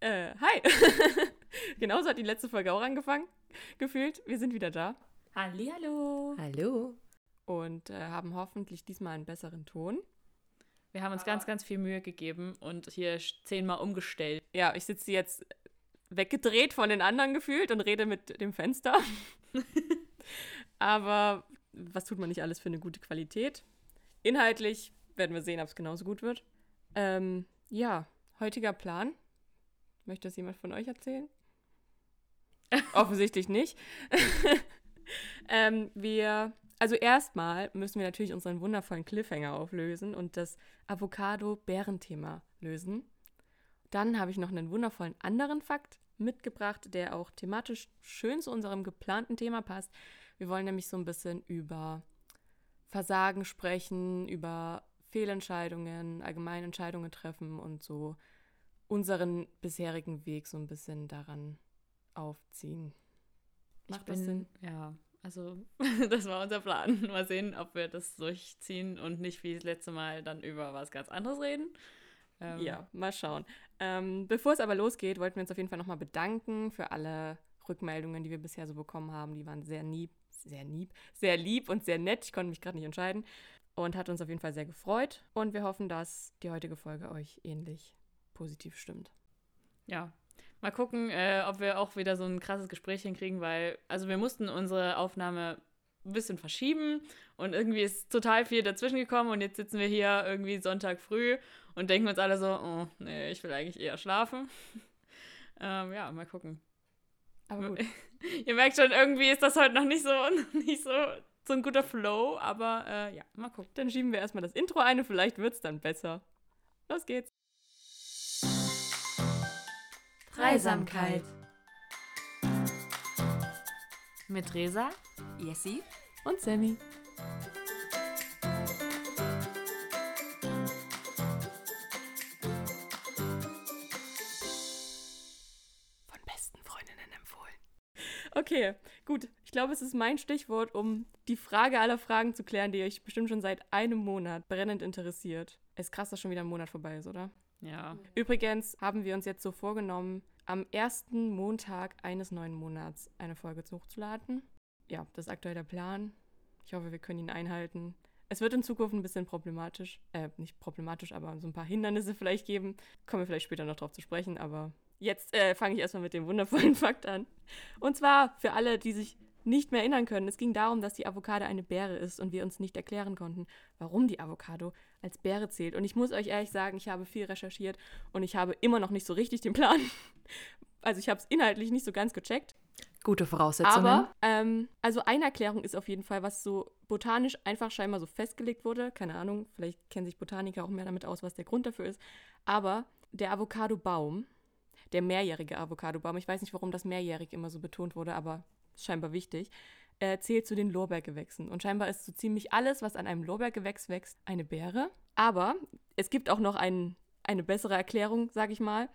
Äh, hi. Genauso hat die letzte Folge auch angefangen, gefühlt. Wir sind wieder da. Hallihallo. Hallo. Und äh, haben hoffentlich diesmal einen besseren Ton. Wir haben uns ganz, ganz viel Mühe gegeben und hier zehnmal umgestellt. Ja, ich sitze jetzt weggedreht von den anderen gefühlt und rede mit dem Fenster. Aber was tut man nicht alles für eine gute Qualität? Inhaltlich werden wir sehen, ob es genauso gut wird. Ähm, ja, heutiger Plan. Möchte das jemand von euch erzählen? Offensichtlich nicht. ähm, wir, also erstmal müssen wir natürlich unseren wundervollen Cliffhanger auflösen und das Avocado-Bären-Thema lösen. Dann habe ich noch einen wundervollen anderen Fakt mitgebracht, der auch thematisch schön zu unserem geplanten Thema passt. Wir wollen nämlich so ein bisschen über Versagen sprechen, über Fehlentscheidungen, allgemeine Entscheidungen treffen und so unseren bisherigen Weg so ein bisschen daran aufziehen. Macht bin, das Sinn? Ja, also das war unser Plan. Mal sehen, ob wir das durchziehen und nicht wie das letzte Mal dann über was ganz anderes reden. Ähm, ja, mal schauen. Ähm, bevor es aber losgeht, wollten wir uns auf jeden Fall nochmal bedanken für alle Rückmeldungen, die wir bisher so bekommen haben. Die waren sehr lieb, sehr lieb, sehr lieb und sehr nett. Ich konnte mich gerade nicht entscheiden. Und hat uns auf jeden Fall sehr gefreut. Und wir hoffen, dass die heutige Folge euch ähnlich positiv stimmt. Ja. Mal gucken, äh, ob wir auch wieder so ein krasses Gespräch hinkriegen, weil, also wir mussten unsere Aufnahme ein bisschen verschieben und irgendwie ist total viel dazwischen gekommen und jetzt sitzen wir hier irgendwie Sonntag früh und denken uns alle so, oh, nee, ich will eigentlich eher schlafen. ähm, ja, mal gucken. Aber gut. Ihr merkt schon, irgendwie ist das heute noch nicht so, nicht so, so ein guter Flow, aber äh, ja, mal gucken. Dann schieben wir erstmal das Intro ein und vielleicht wird es dann besser. Los geht's. Dreisamkeit. Mit Resa, Jessie und Sammy. Okay, gut. Ich glaube, es ist mein Stichwort, um die Frage aller Fragen zu klären, die euch bestimmt schon seit einem Monat brennend interessiert. Es ist krass, dass schon wieder ein Monat vorbei ist, oder? Ja. Übrigens haben wir uns jetzt so vorgenommen, am ersten Montag eines neuen Monats eine Folge hochzuladen. Ja, das ist aktuell der Plan. Ich hoffe, wir können ihn einhalten. Es wird in Zukunft ein bisschen problematisch, äh, nicht problematisch, aber so ein paar Hindernisse vielleicht geben. Kommen wir vielleicht später noch drauf zu sprechen, aber Jetzt äh, fange ich erstmal mit dem wundervollen Fakt an. Und zwar für alle, die sich nicht mehr erinnern können. Es ging darum, dass die Avocado eine Beere ist und wir uns nicht erklären konnten, warum die Avocado als Beere zählt. Und ich muss euch ehrlich sagen, ich habe viel recherchiert und ich habe immer noch nicht so richtig den Plan. Also ich habe es inhaltlich nicht so ganz gecheckt. Gute Voraussetzungen. Aber, ähm, also eine Erklärung ist auf jeden Fall, was so botanisch einfach scheinbar so festgelegt wurde. Keine Ahnung, vielleicht kennen sich Botaniker auch mehr damit aus, was der Grund dafür ist. Aber der Avocado-Baum der mehrjährige Avocadobaum, ich weiß nicht, warum das mehrjährig immer so betont wurde, aber scheinbar wichtig, äh, zählt zu den Lorbeergewächsen. Und scheinbar ist so ziemlich alles, was an einem Lorbeergewächs wächst, eine Beere. Aber es gibt auch noch ein, eine bessere Erklärung, sage ich mal.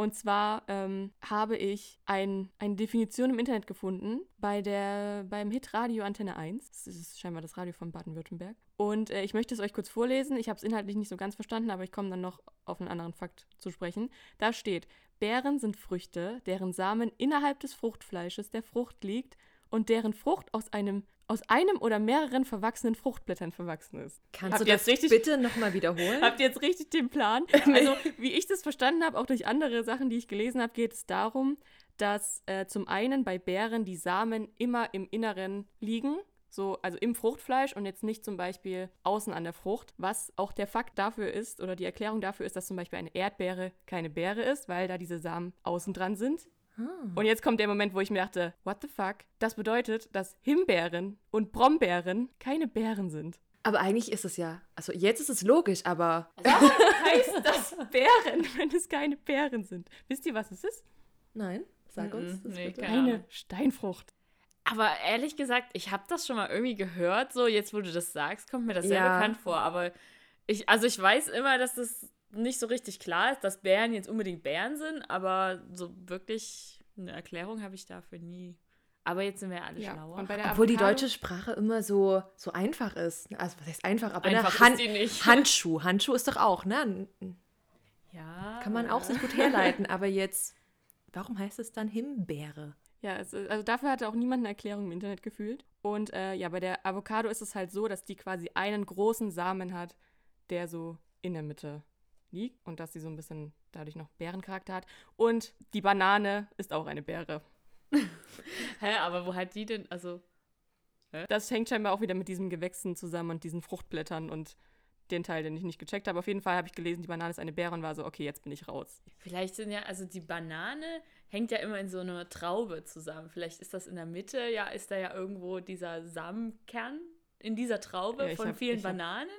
Und zwar ähm, habe ich ein, eine Definition im Internet gefunden bei der, beim Hit Radio Antenne 1. Das ist scheinbar das Radio von Baden-Württemberg. Und äh, ich möchte es euch kurz vorlesen. Ich habe es inhaltlich nicht so ganz verstanden, aber ich komme dann noch auf einen anderen Fakt zu sprechen. Da steht, Beeren sind Früchte, deren Samen innerhalb des Fruchtfleisches der Frucht liegt und deren Frucht aus einem aus einem oder mehreren verwachsenen Fruchtblättern verwachsen ist. Kannst habt du das richtig, bitte nochmal wiederholen? Habt ihr jetzt richtig den Plan? Also, wie ich das verstanden habe, auch durch andere Sachen, die ich gelesen habe, geht es darum, dass äh, zum einen bei Beeren die Samen immer im Inneren liegen so, also im Fruchtfleisch und jetzt nicht zum Beispiel außen an der Frucht, was auch der Fakt dafür ist oder die Erklärung dafür ist, dass zum Beispiel eine Erdbeere keine Beere ist, weil da diese Samen außen dran sind. Ah. Und jetzt kommt der Moment, wo ich mir dachte, what the fuck? Das bedeutet, dass Himbeeren und Brombeeren keine Beeren sind. Aber eigentlich ist es ja, also jetzt ist es logisch, aber. Warum heißt das Beeren, wenn es keine Beeren sind? Wisst ihr, was es ist? Nein, sag uns. Mm -mm, nee, eine Steinfrucht. Aber ehrlich gesagt, ich habe das schon mal irgendwie gehört. So, jetzt wo du das sagst, kommt mir das sehr bekannt vor. Aber ich, also ich weiß immer, dass das nicht so richtig klar ist, dass Bären jetzt unbedingt Bären sind, aber so wirklich eine Erklärung habe ich dafür nie. Aber jetzt sind wir alle ja. schlauer. Obwohl die deutsche Sprache immer so, so einfach ist. Also was heißt einfach, aber einfach ne? Han Handschuh. Handschuh ist doch auch, ne? Ja. Kann man auch sich gut herleiten. Aber jetzt, warum heißt es dann Himbeere? Ja, es, also dafür hatte auch niemand eine Erklärung im Internet gefühlt. Und äh, ja, bei der Avocado ist es halt so, dass die quasi einen großen Samen hat, der so in der Mitte liegt und dass sie so ein bisschen dadurch noch Bärencharakter hat. Und die Banane ist auch eine Beere. Hä, aber wo hat die denn, also, Das hängt scheinbar auch wieder mit diesen Gewächsen zusammen und diesen Fruchtblättern und den Teil, den ich nicht gecheckt habe. Auf jeden Fall habe ich gelesen, die Banane ist eine Beere und war so, okay, jetzt bin ich raus. vielleicht sind ja, also die Banane hängt ja immer in so einer Traube zusammen. Vielleicht ist das in der Mitte, ja, ist da ja irgendwo dieser Samenkern in dieser Traube Ja, von hab- vielen ich hab- Bananen.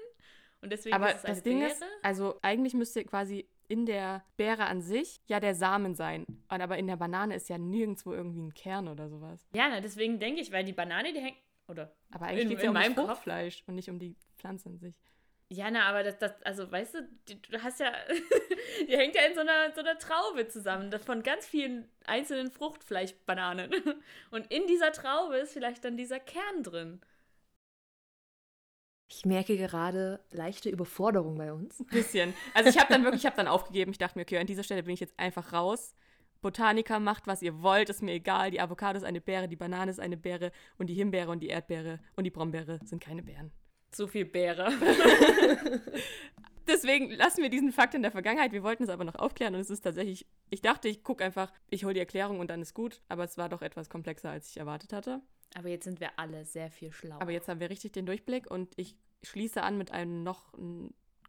Und deswegen Aber ist es eine das Ding Beere. ist, also eigentlich müsste quasi in der Beere an sich ja der Samen sein. Und aber in der Banane ist ja nirgendwo irgendwie ein Kern oder sowas. ja, na, deswegen denke ich, weil die Banane, die hängt, oder Aber eigentlich geht es ja um Kopf- Fruchtfleisch und nicht um die Pflanze an sich. Ja, na, aber das, das also weißt du, die, du hast ja, die hängt ja in so einer, so einer Traube zusammen, das von ganz vielen einzelnen Fruchtfleischbananen. Und in dieser Traube ist vielleicht dann dieser Kern drin. Ich merke gerade leichte Überforderung bei uns. Ein bisschen. Also ich habe dann wirklich, ich habe dann aufgegeben. Ich dachte mir, okay, an dieser Stelle bin ich jetzt einfach raus. Botaniker, macht, was ihr wollt, ist mir egal. Die Avocado ist eine Beere, die Banane ist eine Beere und die Himbeere und die Erdbeere und die Brombeere sind keine Beeren. Zu viel Beere. Deswegen lassen wir diesen Fakt in der Vergangenheit. Wir wollten es aber noch aufklären und es ist tatsächlich, ich dachte, ich gucke einfach, ich hole die Erklärung und dann ist gut. Aber es war doch etwas komplexer, als ich erwartet hatte. Aber jetzt sind wir alle sehr viel schlauer. Aber jetzt haben wir richtig den Durchblick und ich schließe an mit einem noch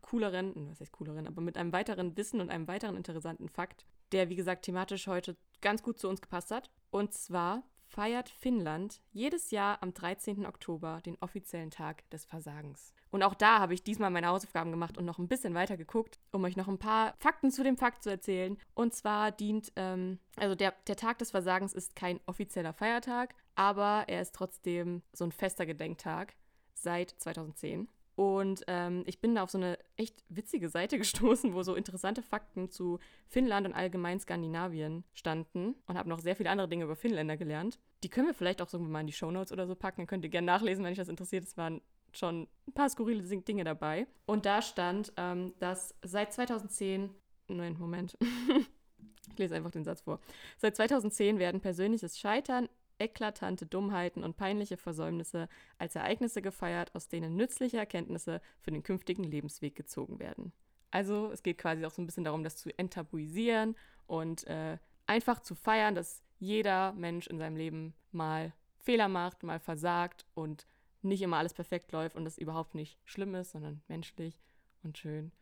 cooleren, was heißt cooleren, aber mit einem weiteren Wissen und einem weiteren interessanten Fakt, der wie gesagt thematisch heute ganz gut zu uns gepasst hat. Und zwar feiert Finnland jedes Jahr am 13. Oktober den offiziellen Tag des Versagens. Und auch da habe ich diesmal meine Hausaufgaben gemacht und noch ein bisschen weiter geguckt, um euch noch ein paar Fakten zu dem Fakt zu erzählen. Und zwar dient, ähm, also der, der Tag des Versagens ist kein offizieller Feiertag, aber er ist trotzdem so ein fester Gedenktag seit 2010. Und ähm, ich bin da auf so eine echt witzige Seite gestoßen, wo so interessante Fakten zu Finnland und allgemein Skandinavien standen und habe noch sehr viele andere Dinge über Finnländer gelernt. Die können wir vielleicht auch so mal in die Shownotes oder so packen. Dann könnt ihr gerne nachlesen, wenn euch das interessiert. Es waren schon ein paar skurrile Ding- Dinge dabei. Und da stand, ähm, dass seit 2010, nein, Moment, ich lese einfach den Satz vor. Seit 2010 werden persönliches Scheitern, eklatante Dummheiten und peinliche Versäumnisse als Ereignisse gefeiert, aus denen nützliche Erkenntnisse für den künftigen Lebensweg gezogen werden. Also es geht quasi auch so ein bisschen darum, das zu enttabuisieren und äh, einfach zu feiern, dass jeder Mensch in seinem Leben mal Fehler macht, mal versagt und nicht immer alles perfekt läuft und das überhaupt nicht schlimm ist, sondern menschlich und schön.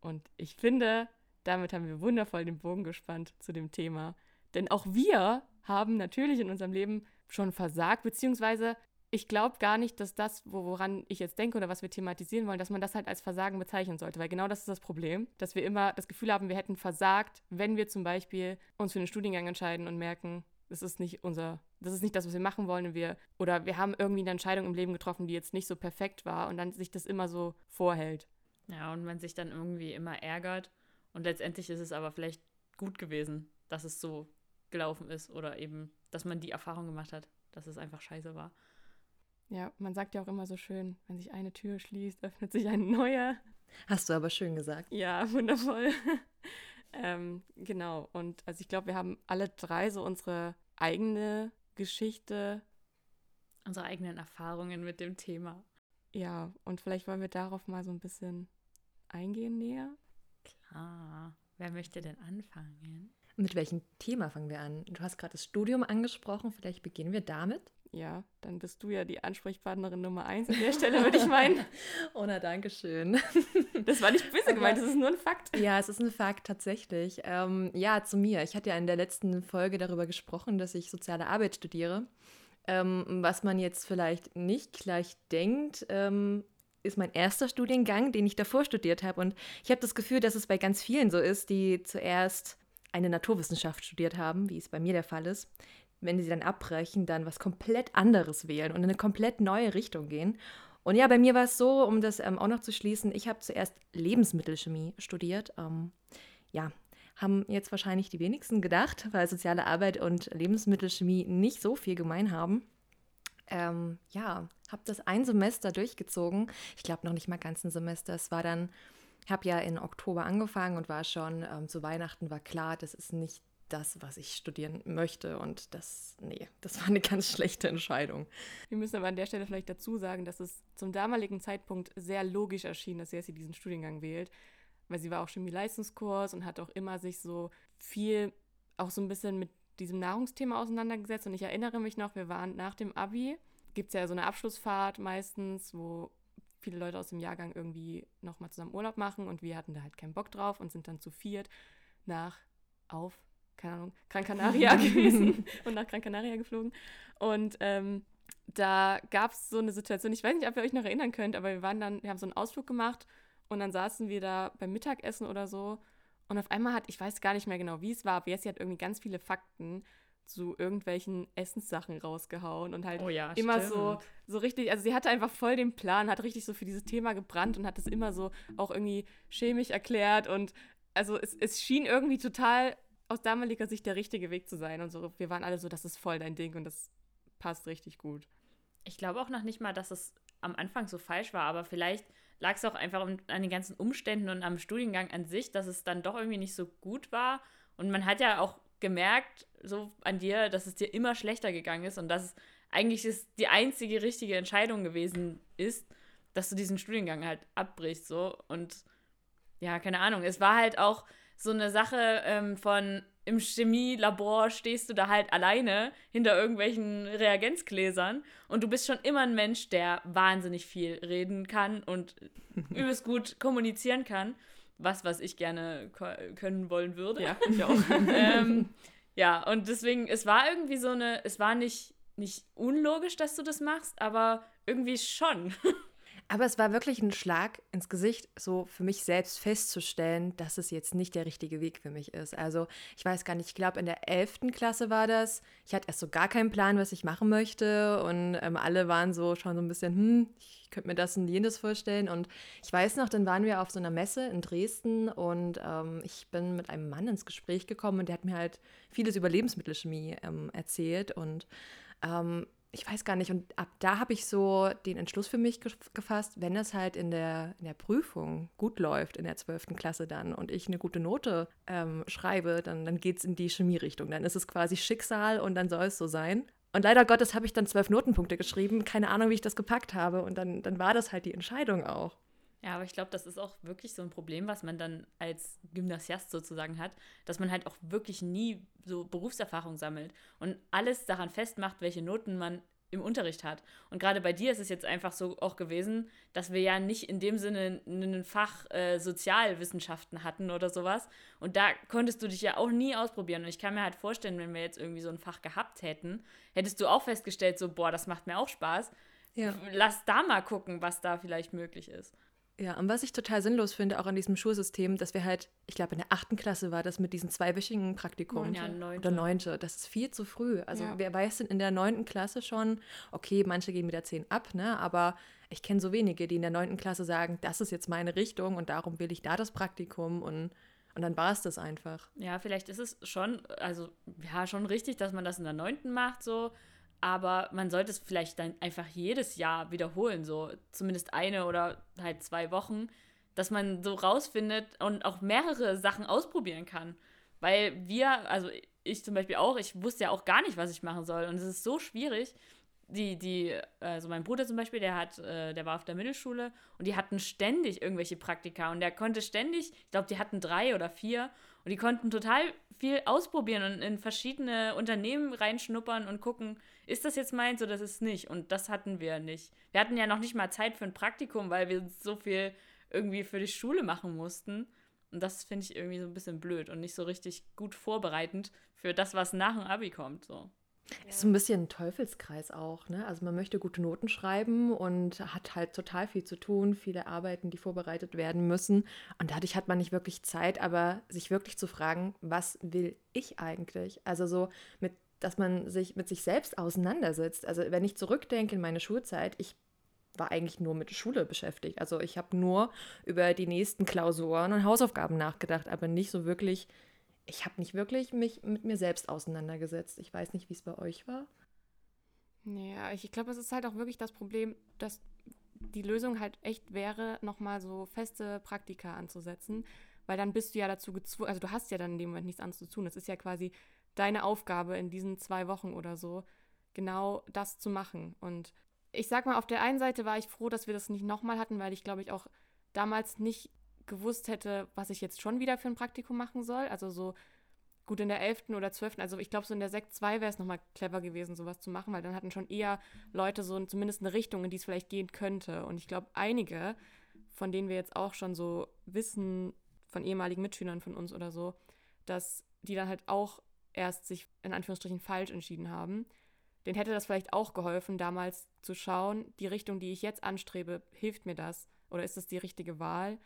Und ich finde, damit haben wir wundervoll den Bogen gespannt zu dem Thema. Denn auch wir haben natürlich in unserem Leben schon versagt, beziehungsweise ich glaube gar nicht, dass das, wo- woran ich jetzt denke oder was wir thematisieren wollen, dass man das halt als Versagen bezeichnen sollte. Weil genau das ist das Problem, dass wir immer das Gefühl haben, wir hätten versagt, wenn wir zum Beispiel uns für einen Studiengang entscheiden und merken, das ist nicht unser, das ist nicht das, was wir machen wollen. Wir, oder wir haben irgendwie eine Entscheidung im Leben getroffen, die jetzt nicht so perfekt war und dann sich das immer so vorhält. ja, und man sich dann irgendwie immer ärgert. Und letztendlich ist es aber vielleicht gut gewesen, dass es so gelaufen ist oder eben, dass man die Erfahrung gemacht hat, dass es einfach scheiße war. Ja, man sagt ja auch immer so schön, wenn sich eine Tür schließt, öffnet sich eine neue. Hast du aber schön gesagt. Ja, wundervoll. ähm, genau. Und also ich glaube, wir haben alle drei so unsere eigene Geschichte. Unsere eigenen Erfahrungen mit dem Thema. Ja, und vielleicht wollen wir darauf mal so ein bisschen eingehen näher. Ah, wer möchte denn anfangen? Mit welchem Thema fangen wir an? Du hast gerade das Studium angesprochen, vielleicht beginnen wir damit. Ja, dann bist du ja die Ansprechpartnerin Nummer eins an der Stelle, würde ich meinen. Oh, na, danke schön. Das war nicht böse gemeint, das ist nur ein Fakt. Ja, es ist ein Fakt tatsächlich. Ähm, ja, zu mir. Ich hatte ja in der letzten Folge darüber gesprochen, dass ich soziale Arbeit studiere. Ähm, was man jetzt vielleicht nicht gleich denkt, ähm, ist mein erster Studiengang, den ich davor studiert habe. Und ich habe das Gefühl, dass es bei ganz vielen so ist, die zuerst eine Naturwissenschaft studiert haben, wie es bei mir der Fall ist. Wenn sie dann abbrechen, dann was komplett anderes wählen und in eine komplett neue Richtung gehen. Und ja, bei mir war es so, um das ähm, auch noch zu schließen, ich habe zuerst Lebensmittelchemie studiert. Ähm, ja, haben jetzt wahrscheinlich die wenigsten gedacht, weil soziale Arbeit und Lebensmittelchemie nicht so viel gemein haben. Ähm, ja, habe das ein Semester durchgezogen. Ich glaube noch nicht mal ganz ein Semester. Es war dann habe ja in Oktober angefangen und war schon ähm, zu Weihnachten war klar, das ist nicht das, was ich studieren möchte. Und das, nee, das war eine ganz schlechte Entscheidung. Wir müssen aber an der Stelle vielleicht dazu sagen, dass es zum damaligen Zeitpunkt sehr logisch erschien, dass Jessie diesen Studiengang wählt, weil sie war auch Chemie-Leistungskurs und hat auch immer sich so viel auch so ein bisschen mit diesem Nahrungsthema auseinandergesetzt. Und ich erinnere mich noch, wir waren nach dem Abi, gibt es ja so eine Abschlussfahrt meistens, wo viele Leute aus dem Jahrgang irgendwie nochmal zusammen Urlaub machen und wir hatten da halt keinen Bock drauf und sind dann zu viert nach auf keine Ahnung, Gran Canaria gewesen und nach Gran Canaria geflogen. Und ähm, da gab es so eine Situation, ich weiß nicht, ob ihr euch noch erinnern könnt, aber wir waren dann, wir haben so einen Ausflug gemacht und dann saßen wir da beim Mittagessen oder so. Und auf einmal hat, ich weiß gar nicht mehr genau, wie es war, aber Jessie hat irgendwie ganz viele Fakten zu irgendwelchen Essenssachen rausgehauen und halt oh ja, immer so, so richtig, also sie hatte einfach voll den Plan, hat richtig so für dieses Thema gebrannt und hat es immer so auch irgendwie chemisch erklärt und also es, es schien irgendwie total aus damaliger Sicht der richtige Weg zu sein. Und so, wir waren alle so, das ist voll dein Ding und das passt richtig gut. Ich glaube auch noch nicht mal, dass es am Anfang so falsch war, aber vielleicht lag es auch einfach an den ganzen Umständen und am Studiengang an sich, dass es dann doch irgendwie nicht so gut war. Und man hat ja auch gemerkt, so an dir, dass es dir immer schlechter gegangen ist und dass es eigentlich ist die einzige richtige Entscheidung gewesen ist, dass du diesen Studiengang halt abbrichst, so. Und ja, keine Ahnung. Es war halt auch, so eine Sache ähm, von im Chemielabor stehst du da halt alleine hinter irgendwelchen Reagenzgläsern und du bist schon immer ein Mensch, der wahnsinnig viel reden kann und übelst gut kommunizieren kann. Was, was ich gerne können wollen würde. Ja, ich auch. ähm, ja, und deswegen, es war irgendwie so eine, es war nicht, nicht unlogisch, dass du das machst, aber irgendwie schon. Aber es war wirklich ein Schlag ins Gesicht, so für mich selbst festzustellen, dass es jetzt nicht der richtige Weg für mich ist. Also ich weiß gar nicht, ich glaube in der 11. Klasse war das. Ich hatte erst so gar keinen Plan, was ich machen möchte und ähm, alle waren so schon so ein bisschen, hm, ich könnte mir das und jenes vorstellen. Und ich weiß noch, dann waren wir auf so einer Messe in Dresden und ähm, ich bin mit einem Mann ins Gespräch gekommen und der hat mir halt vieles über Lebensmittelchemie ähm, erzählt und ähm, ich weiß gar nicht, und ab da habe ich so den Entschluss für mich gefasst, wenn es halt in der, in der Prüfung gut läuft, in der 12. Klasse dann, und ich eine gute Note ähm, schreibe, dann, dann geht es in die Chemierichtung. Dann ist es quasi Schicksal und dann soll es so sein. Und leider Gottes habe ich dann zwölf Notenpunkte geschrieben, keine Ahnung, wie ich das gepackt habe. Und dann, dann war das halt die Entscheidung auch. Ja, aber ich glaube, das ist auch wirklich so ein Problem, was man dann als Gymnasiast sozusagen hat, dass man halt auch wirklich nie so Berufserfahrung sammelt und alles daran festmacht, welche Noten man im Unterricht hat. Und gerade bei dir ist es jetzt einfach so auch gewesen, dass wir ja nicht in dem Sinne ein Fach äh, Sozialwissenschaften hatten oder sowas. Und da konntest du dich ja auch nie ausprobieren. Und ich kann mir halt vorstellen, wenn wir jetzt irgendwie so ein Fach gehabt hätten, hättest du auch festgestellt, so, boah, das macht mir auch Spaß. Ja. Lass da mal gucken, was da vielleicht möglich ist. Ja, und was ich total sinnlos finde, auch an diesem Schulsystem, dass wir halt, ich glaube, in der achten Klasse war das mit diesem zweiwöchigen Praktikum. Ja, neunte. Oder neunte. Das ist viel zu früh. Also, ja. wer weiß denn in der neunten Klasse schon, okay, manche gehen mit der zehn ab, ne? Aber ich kenne so wenige, die in der neunten Klasse sagen, das ist jetzt meine Richtung und darum will ich da das Praktikum und. Und dann war es das einfach. Ja, vielleicht ist es schon, also ja, schon richtig, dass man das in der neunten macht, so aber man sollte es vielleicht dann einfach jedes Jahr wiederholen, so zumindest eine oder halt zwei Wochen, dass man so rausfindet und auch mehrere Sachen ausprobieren kann. Weil wir, also ich zum Beispiel auch, ich wusste ja auch gar nicht, was ich machen soll. Und es ist so schwierig. Die, die, also mein Bruder zum Beispiel, der hat, äh, der war auf der Mittelschule und die hatten ständig irgendwelche Praktika und der konnte ständig, ich glaube, die hatten drei oder vier und die konnten total viel ausprobieren und in verschiedene Unternehmen reinschnuppern und gucken, ist das jetzt meins oder ist es nicht? Und das hatten wir nicht. Wir hatten ja noch nicht mal Zeit für ein Praktikum, weil wir so viel irgendwie für die Schule machen mussten. Und das finde ich irgendwie so ein bisschen blöd und nicht so richtig gut vorbereitend für das, was nach dem Abi kommt. So. Ja. Ist so ein bisschen ein Teufelskreis auch, ne? Also man möchte gute Noten schreiben und hat halt total viel zu tun, viele Arbeiten, die vorbereitet werden müssen. Und dadurch hat man nicht wirklich Zeit, aber sich wirklich zu fragen, was will ich eigentlich? Also so mit, dass man sich mit sich selbst auseinandersetzt. Also wenn ich zurückdenke in meine Schulzeit, ich war eigentlich nur mit Schule beschäftigt. Also ich habe nur über die nächsten Klausuren und Hausaufgaben nachgedacht, aber nicht so wirklich ich habe nicht wirklich mich mit mir selbst auseinandergesetzt. Ich weiß nicht, wie es bei euch war. Ja, ich, glaube, es ist halt auch wirklich das Problem, dass die Lösung halt echt wäre, nochmal so feste Praktika anzusetzen, weil dann bist du ja dazu gezwungen, also du hast ja dann in dem Moment nichts anderes zu tun. Das ist ja quasi deine Aufgabe in diesen zwei Wochen oder so, genau das zu machen. Und ich sag mal, auf der einen Seite war ich froh, dass wir das nicht nochmal hatten, weil ich glaube ich auch damals nicht gewusst hätte, was ich jetzt schon wieder für ein Praktikum machen soll. Also so gut in der 11. oder 12., also ich glaube, so in der Sekt 2 wäre es nochmal clever gewesen, sowas zu machen, weil dann hatten schon eher Leute so zumindest eine Richtung, in die es vielleicht gehen könnte. Und ich glaube, einige, von denen wir jetzt auch schon so wissen, von ehemaligen Mitschülern von uns oder so, dass die dann halt auch erst sich in Anführungsstrichen falsch entschieden haben. Den hätte das vielleicht auch geholfen, damals zu schauen, die Richtung, die ich jetzt anstrebe, hilft mir das? Oder ist das die richtige Wahl?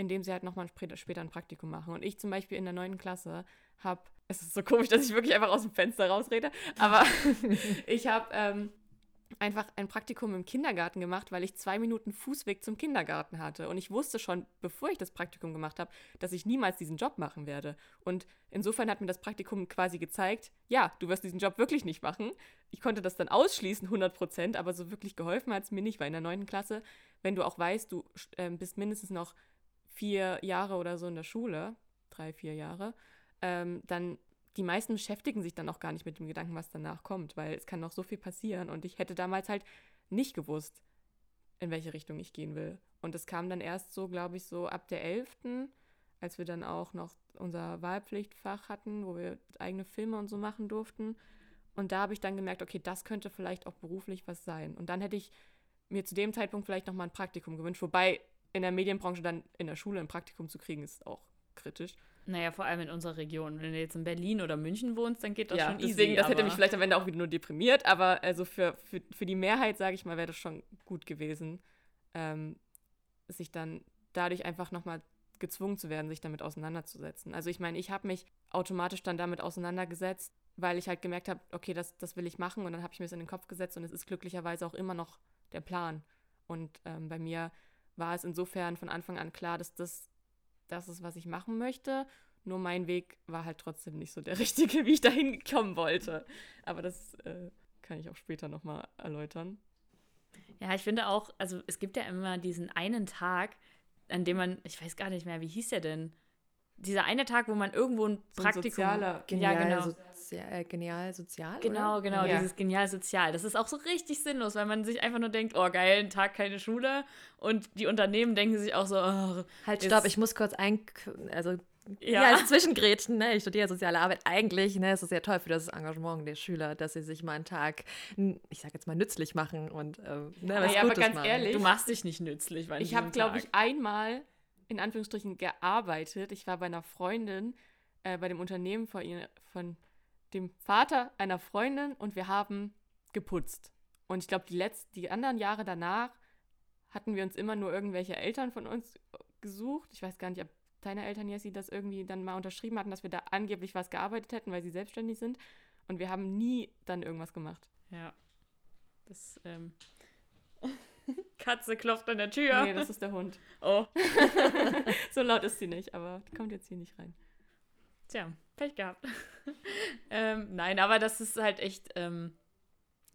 Indem sie halt nochmal später ein Praktikum machen. Und ich zum Beispiel in der neunten Klasse habe, es ist so komisch, dass ich wirklich einfach aus dem Fenster rausrede, aber ich habe ähm, einfach ein Praktikum im Kindergarten gemacht, weil ich zwei Minuten Fußweg zum Kindergarten hatte. Und ich wusste schon, bevor ich das Praktikum gemacht habe, dass ich niemals diesen Job machen werde. Und insofern hat mir das Praktikum quasi gezeigt, ja, du wirst diesen Job wirklich nicht machen. Ich konnte das dann ausschließen, 100 Prozent, aber so wirklich geholfen hat es mir nicht, weil in der neunten Klasse, wenn du auch weißt, du äh, bist mindestens noch vier Jahre oder so in der Schule, drei, vier Jahre, ähm, dann die meisten beschäftigen sich dann auch gar nicht mit dem Gedanken, was danach kommt, weil es kann noch so viel passieren. Und ich hätte damals halt nicht gewusst, in welche Richtung ich gehen will. Und es kam dann erst so, glaube ich, so ab der 11., als wir dann auch noch unser Wahlpflichtfach hatten, wo wir eigene Filme und so machen durften. Und da habe ich dann gemerkt, okay, das könnte vielleicht auch beruflich was sein. Und dann hätte ich mir zu dem Zeitpunkt vielleicht nochmal ein Praktikum gewünscht. Wobei in der Medienbranche dann in der Schule ein Praktikum zu kriegen, ist auch kritisch. Naja, vor allem in unserer Region. Wenn du jetzt in Berlin oder München wohnst, dann geht das ja, schon easy. Deswegen, das hätte mich vielleicht am Ende auch wieder nur deprimiert, aber also für, für, für die Mehrheit, sage ich mal, wäre das schon gut gewesen, ähm, sich dann dadurch einfach nochmal gezwungen zu werden, sich damit auseinanderzusetzen. Also ich meine, ich habe mich automatisch dann damit auseinandergesetzt, weil ich halt gemerkt habe, okay, das, das will ich machen und dann habe ich mir es in den Kopf gesetzt und es ist glücklicherweise auch immer noch der Plan. Und ähm, bei mir war es insofern von Anfang an klar, dass das das ist, was ich machen möchte. Nur mein Weg war halt trotzdem nicht so der richtige, wie ich dahin kommen wollte. Aber das äh, kann ich auch später nochmal erläutern. Ja, ich finde auch, also es gibt ja immer diesen einen Tag, an dem man, ich weiß gar nicht mehr, wie hieß der denn? Dieser eine Tag, wo man irgendwo ein so Praktikum. Ein sozialer, genial, ja, genau. Äh, genial sozial. Genau, oder? genau, ja. dieses genial sozial. Das ist auch so richtig sinnlos, weil man sich einfach nur denkt, oh geil, ein Tag keine Schule. Und die Unternehmen denken sich auch so, oh, halt, stopp, ich muss kurz ein, also ja, ja als Zwischengrätschen, ne? Ich studiere soziale Arbeit. Eigentlich, ne, es ist ja toll für das Engagement der Schüler, dass sie sich mal einen Tag, ich sag jetzt mal, nützlich machen und äh, ne, was ja, Gutes aber ganz machen. ehrlich, du machst dich nicht nützlich, weil ich habe, glaube ich, einmal in Anführungsstrichen gearbeitet. Ich war bei einer Freundin äh, bei dem Unternehmen von, ihr, von dem Vater einer Freundin und wir haben geputzt. Und ich glaube, die letzten, die anderen Jahre danach hatten wir uns immer nur irgendwelche Eltern von uns gesucht. Ich weiß gar nicht, ob deine Eltern, Jessie, das irgendwie dann mal unterschrieben hatten, dass wir da angeblich was gearbeitet hätten, weil sie selbstständig sind. Und wir haben nie dann irgendwas gemacht. Ja. Das, ähm. Katze klopft an der Tür. Nee, das ist der Hund. Oh. so laut ist sie nicht, aber die kommt jetzt hier nicht rein. Tja, Pech gehabt. ähm, nein, aber das ist halt echt, ähm,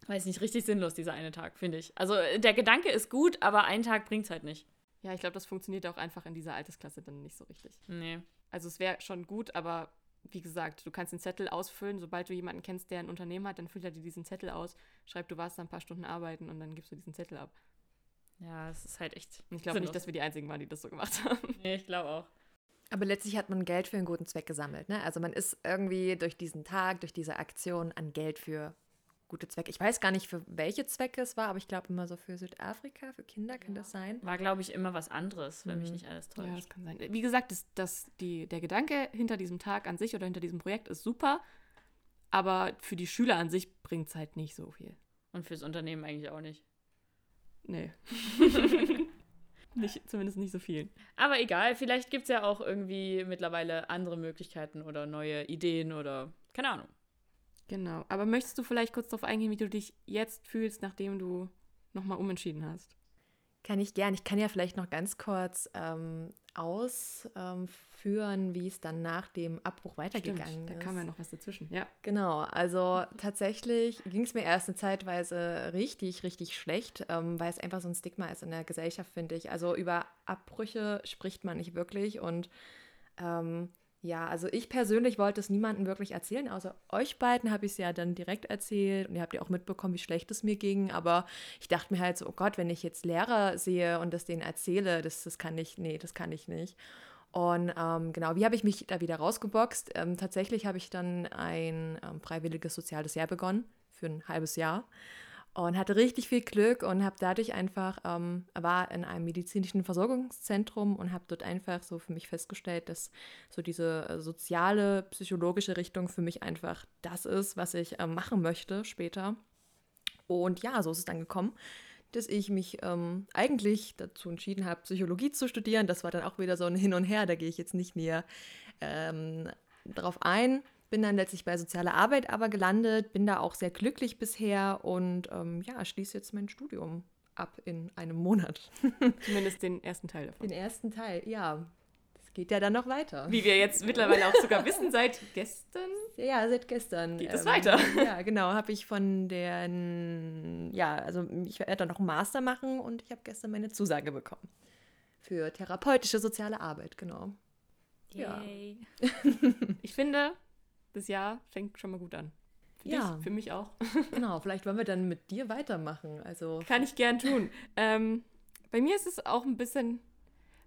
weiß nicht, richtig sinnlos, dieser eine Tag, finde ich. Also der Gedanke ist gut, aber ein Tag bringt es halt nicht. Ja, ich glaube, das funktioniert auch einfach in dieser Altersklasse dann nicht so richtig. Nee. Also es wäre schon gut, aber wie gesagt, du kannst den Zettel ausfüllen. Sobald du jemanden kennst, der ein Unternehmen hat, dann füllt er dir diesen Zettel aus, schreibt, du warst da ein paar Stunden arbeiten und dann gibst du diesen Zettel ab. Ja, es ist halt echt. Ich glaube nicht, dass wir die Einzigen waren, die das so gemacht haben. Nee, ich glaube auch. Aber letztlich hat man Geld für einen guten Zweck gesammelt. Ne? Also man ist irgendwie durch diesen Tag, durch diese Aktion an Geld für gute Zwecke. Ich weiß gar nicht, für welche Zwecke es war, aber ich glaube immer so für Südafrika, für Kinder kann ja. das sein. War, glaube ich, immer was anderes, wenn mhm. mich nicht alles täuscht. Ja, das kann sein. Wie gesagt, das, das, die, der Gedanke hinter diesem Tag an sich oder hinter diesem Projekt ist super, aber für die Schüler an sich bringt es halt nicht so viel. Und fürs Unternehmen eigentlich auch nicht. Nee. Nicht, zumindest nicht so viel. Aber egal, vielleicht gibt es ja auch irgendwie mittlerweile andere Möglichkeiten oder neue Ideen oder keine Ahnung. Genau. Aber möchtest du vielleicht kurz darauf eingehen, wie du dich jetzt fühlst, nachdem du nochmal umentschieden hast? Kann ich gern. Ich kann ja vielleicht noch ganz kurz ähm, ausführen, wie es dann nach dem Abbruch weitergegangen Stimmt, ist. da kam ja noch was dazwischen. Ja. Genau, also tatsächlich ging es mir erst eine Zeitweise richtig, richtig schlecht, ähm, weil es einfach so ein Stigma ist in der Gesellschaft, finde ich. Also über Abbrüche spricht man nicht wirklich und ähm, ja, also ich persönlich wollte es niemandem wirklich erzählen, außer euch beiden habe ich es ja dann direkt erzählt und ihr habt ja auch mitbekommen, wie schlecht es mir ging. Aber ich dachte mir halt so, oh Gott, wenn ich jetzt Lehrer sehe und das denen erzähle, das, das kann ich, nee, das kann ich nicht. Und ähm, genau, wie habe ich mich da wieder rausgeboxt? Ähm, tatsächlich habe ich dann ein ähm, freiwilliges soziales Jahr begonnen für ein halbes Jahr und hatte richtig viel Glück und habe dadurch einfach, ähm, war in einem medizinischen Versorgungszentrum und habe dort einfach so für mich festgestellt, dass so diese äh, soziale, psychologische Richtung für mich einfach das ist, was ich äh, machen möchte später. Und ja, so ist es dann gekommen, dass ich mich ähm, eigentlich dazu entschieden habe, Psychologie zu studieren. Das war dann auch wieder so ein Hin und Her, da gehe ich jetzt nicht näher ähm, drauf ein. Bin dann letztlich bei sozialer Arbeit aber gelandet, bin da auch sehr glücklich bisher und ähm, ja, schließe jetzt mein Studium ab in einem Monat. Zumindest den ersten Teil davon. Den ersten Teil, ja. Das geht ja dann noch weiter. Wie wir jetzt mittlerweile auch sogar wissen, seit gestern. Ja, seit gestern. Geht es weiter? Ja, genau, habe ich von der, ja, also ich werde dann noch einen Master machen und ich habe gestern meine Zusage bekommen. Für therapeutische soziale Arbeit, genau. Ja. Yay. Ich finde, das Jahr fängt schon mal gut an. Für Ja. dich, für mich auch. Genau, vielleicht wollen wir dann mit dir weitermachen. Also, Kann ich gern tun. ähm, bei mir ist es auch ein bisschen,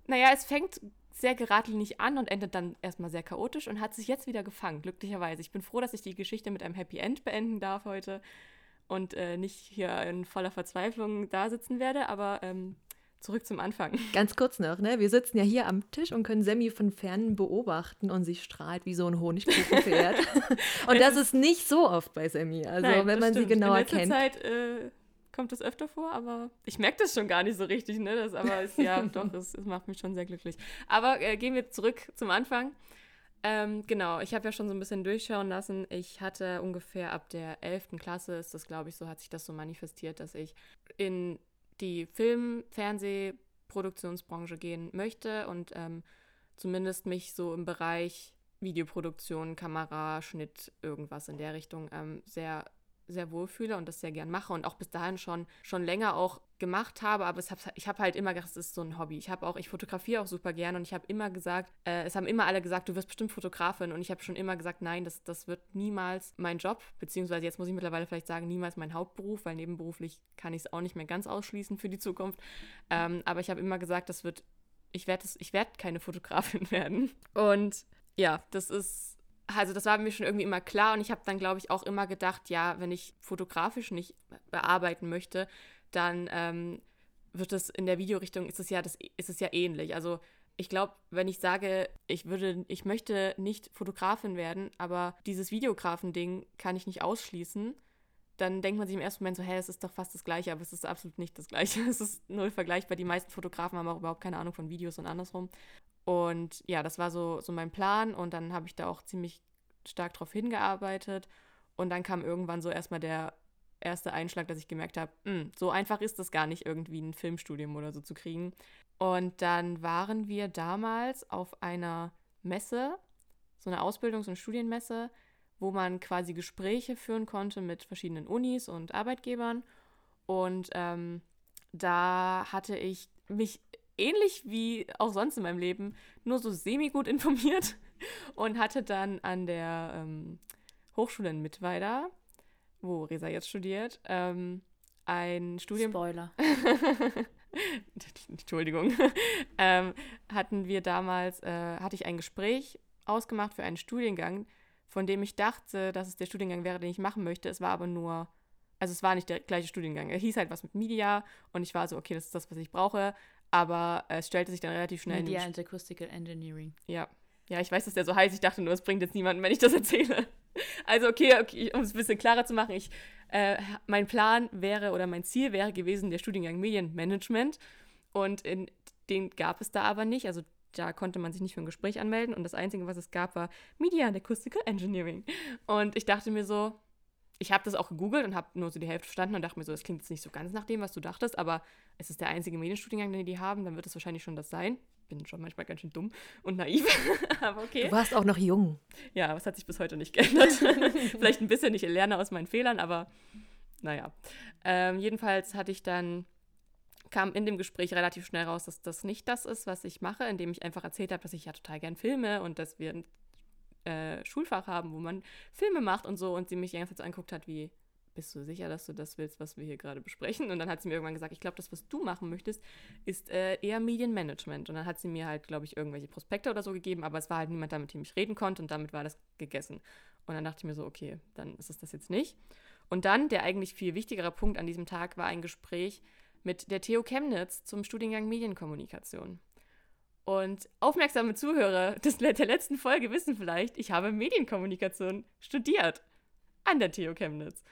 naja, es fängt sehr geradlinig an und endet dann erstmal sehr chaotisch und hat sich jetzt wieder gefangen, glücklicherweise. Ich bin froh, dass ich die Geschichte mit einem Happy End beenden darf heute und äh, nicht hier in voller Verzweiflung da sitzen werde, aber ähm, zurück zum Anfang. Ganz kurz noch, ne? Wir sitzen ja hier am Tisch und können Sammy von Fernen beobachten und sie strahlt wie so ein Honigkuchenpferd. und das ist nicht so oft bei Sammy. Also Nein, wenn man sie stimmt. genauer In letzter kennt. Zeit äh, kommt das öfter vor, aber ich merke das schon gar nicht so richtig, ne? Das, aber es, ja, doch, es, es macht mich schon sehr glücklich. Aber äh, gehen wir zurück zum Anfang. Ähm, genau, ich habe ja schon so ein bisschen durchschauen lassen. Ich hatte ungefähr ab der 11. Klasse, ist das glaube ich so, hat sich das so manifestiert, dass ich in die Film-, Fernseh-, Produktionsbranche gehen möchte und ähm, zumindest mich so im Bereich Videoproduktion, Kamera, Schnitt, irgendwas in der Richtung ähm, sehr, sehr wohlfühle und das sehr gern mache und auch bis dahin schon, schon länger auch gemacht habe, aber hab, ich habe halt immer gedacht, es ist so ein Hobby. Ich habe auch, ich fotografiere auch super gern und ich habe immer gesagt, äh, es haben immer alle gesagt, du wirst bestimmt Fotografin und ich habe schon immer gesagt, nein, das, das wird niemals mein Job, beziehungsweise jetzt muss ich mittlerweile vielleicht sagen, niemals mein Hauptberuf, weil nebenberuflich kann ich es auch nicht mehr ganz ausschließen für die Zukunft. Ähm, aber ich habe immer gesagt, das wird, ich werde ich keine Fotografin werden. Und ja, das ist, also das war mir schon irgendwie immer klar und ich habe dann, glaube ich, auch immer gedacht, ja, wenn ich fotografisch nicht bearbeiten möchte, dann ähm, wird es in der Videorichtung, ist es ja, das, ist es ja ähnlich. Also ich glaube, wenn ich sage, ich würde, ich möchte nicht Fotografin werden, aber dieses Videografen-Ding kann ich nicht ausschließen, dann denkt man sich im ersten Moment so, hä, es ist doch fast das Gleiche, aber es ist absolut nicht das Gleiche. Es ist null vergleichbar. Die meisten Fotografen haben auch überhaupt keine Ahnung von Videos und andersrum. Und ja, das war so, so mein Plan und dann habe ich da auch ziemlich stark drauf hingearbeitet. Und dann kam irgendwann so erstmal der erste Einschlag, dass ich gemerkt habe, "Hm, so einfach ist das gar nicht, irgendwie ein Filmstudium oder so zu kriegen. Und dann waren wir damals auf einer Messe, so eine Ausbildungs- und Studienmesse, wo man quasi Gespräche führen konnte mit verschiedenen Unis und Arbeitgebern. Und ähm, da hatte ich mich ähnlich wie auch sonst in meinem Leben nur so semi-gut informiert und hatte dann an der ähm, Hochschule in Mittweida, wo Resa jetzt studiert, ähm, ein Studium. Spoiler. Entschuldigung. ähm, hatten wir damals, äh, hatte ich ein Gespräch ausgemacht für einen Studiengang, von dem ich dachte, dass es der Studiengang wäre, den ich machen möchte. Es war aber nur, also es war nicht der gleiche Studiengang. Er hieß halt was mit Media und ich war so, okay, das ist das, was ich brauche. Aber es stellte sich dann relativ schnell Media and Acoustical Engineering. ja. Ja, ich weiß, dass der so heißt. Ich dachte nur, es bringt jetzt niemanden, wenn ich das erzähle. Also, okay, okay um es ein bisschen klarer zu machen, ich, äh, mein Plan wäre oder mein Ziel wäre gewesen, der Studiengang Medienmanagement. Und in, den gab es da aber nicht. Also, da konnte man sich nicht für ein Gespräch anmelden. Und das Einzige, was es gab, war Media and Acoustical Engineering. Und ich dachte mir so, ich habe das auch gegoogelt und habe nur so die Hälfte verstanden und dachte mir so, das klingt jetzt nicht so ganz nach dem, was du dachtest, aber es ist der einzige Medienstudiengang, den die haben, dann wird es wahrscheinlich schon das sein. Bin schon manchmal ganz schön dumm und naiv, aber okay. Du warst auch noch jung. Ja, was hat sich bis heute nicht geändert. Vielleicht ein bisschen, ich lerne aus meinen Fehlern, aber naja. Ähm, jedenfalls hatte ich dann, kam in dem Gespräch relativ schnell raus, dass das nicht das ist, was ich mache, indem ich einfach erzählt habe, dass ich ja total gern filme und dass wir äh, Schulfach haben, wo man Filme macht und so und sie mich die ganze Zeit so anguckt hat wie, bist du sicher, dass du das willst, was wir hier gerade besprechen? Und dann hat sie mir irgendwann gesagt, ich glaube, das, was du machen möchtest, ist äh, eher Medienmanagement. Und dann hat sie mir halt, glaube ich, irgendwelche Prospekte oder so gegeben, aber es war halt niemand da, mit dem ich reden konnte und damit war das gegessen. Und dann dachte ich mir so, okay, dann ist es das jetzt nicht. Und dann, der eigentlich viel wichtigere Punkt an diesem Tag, war ein Gespräch mit der TU Chemnitz zum Studiengang Medienkommunikation. Und aufmerksame Zuhörer des, der letzten Folge wissen vielleicht, ich habe Medienkommunikation studiert an der TU Chemnitz.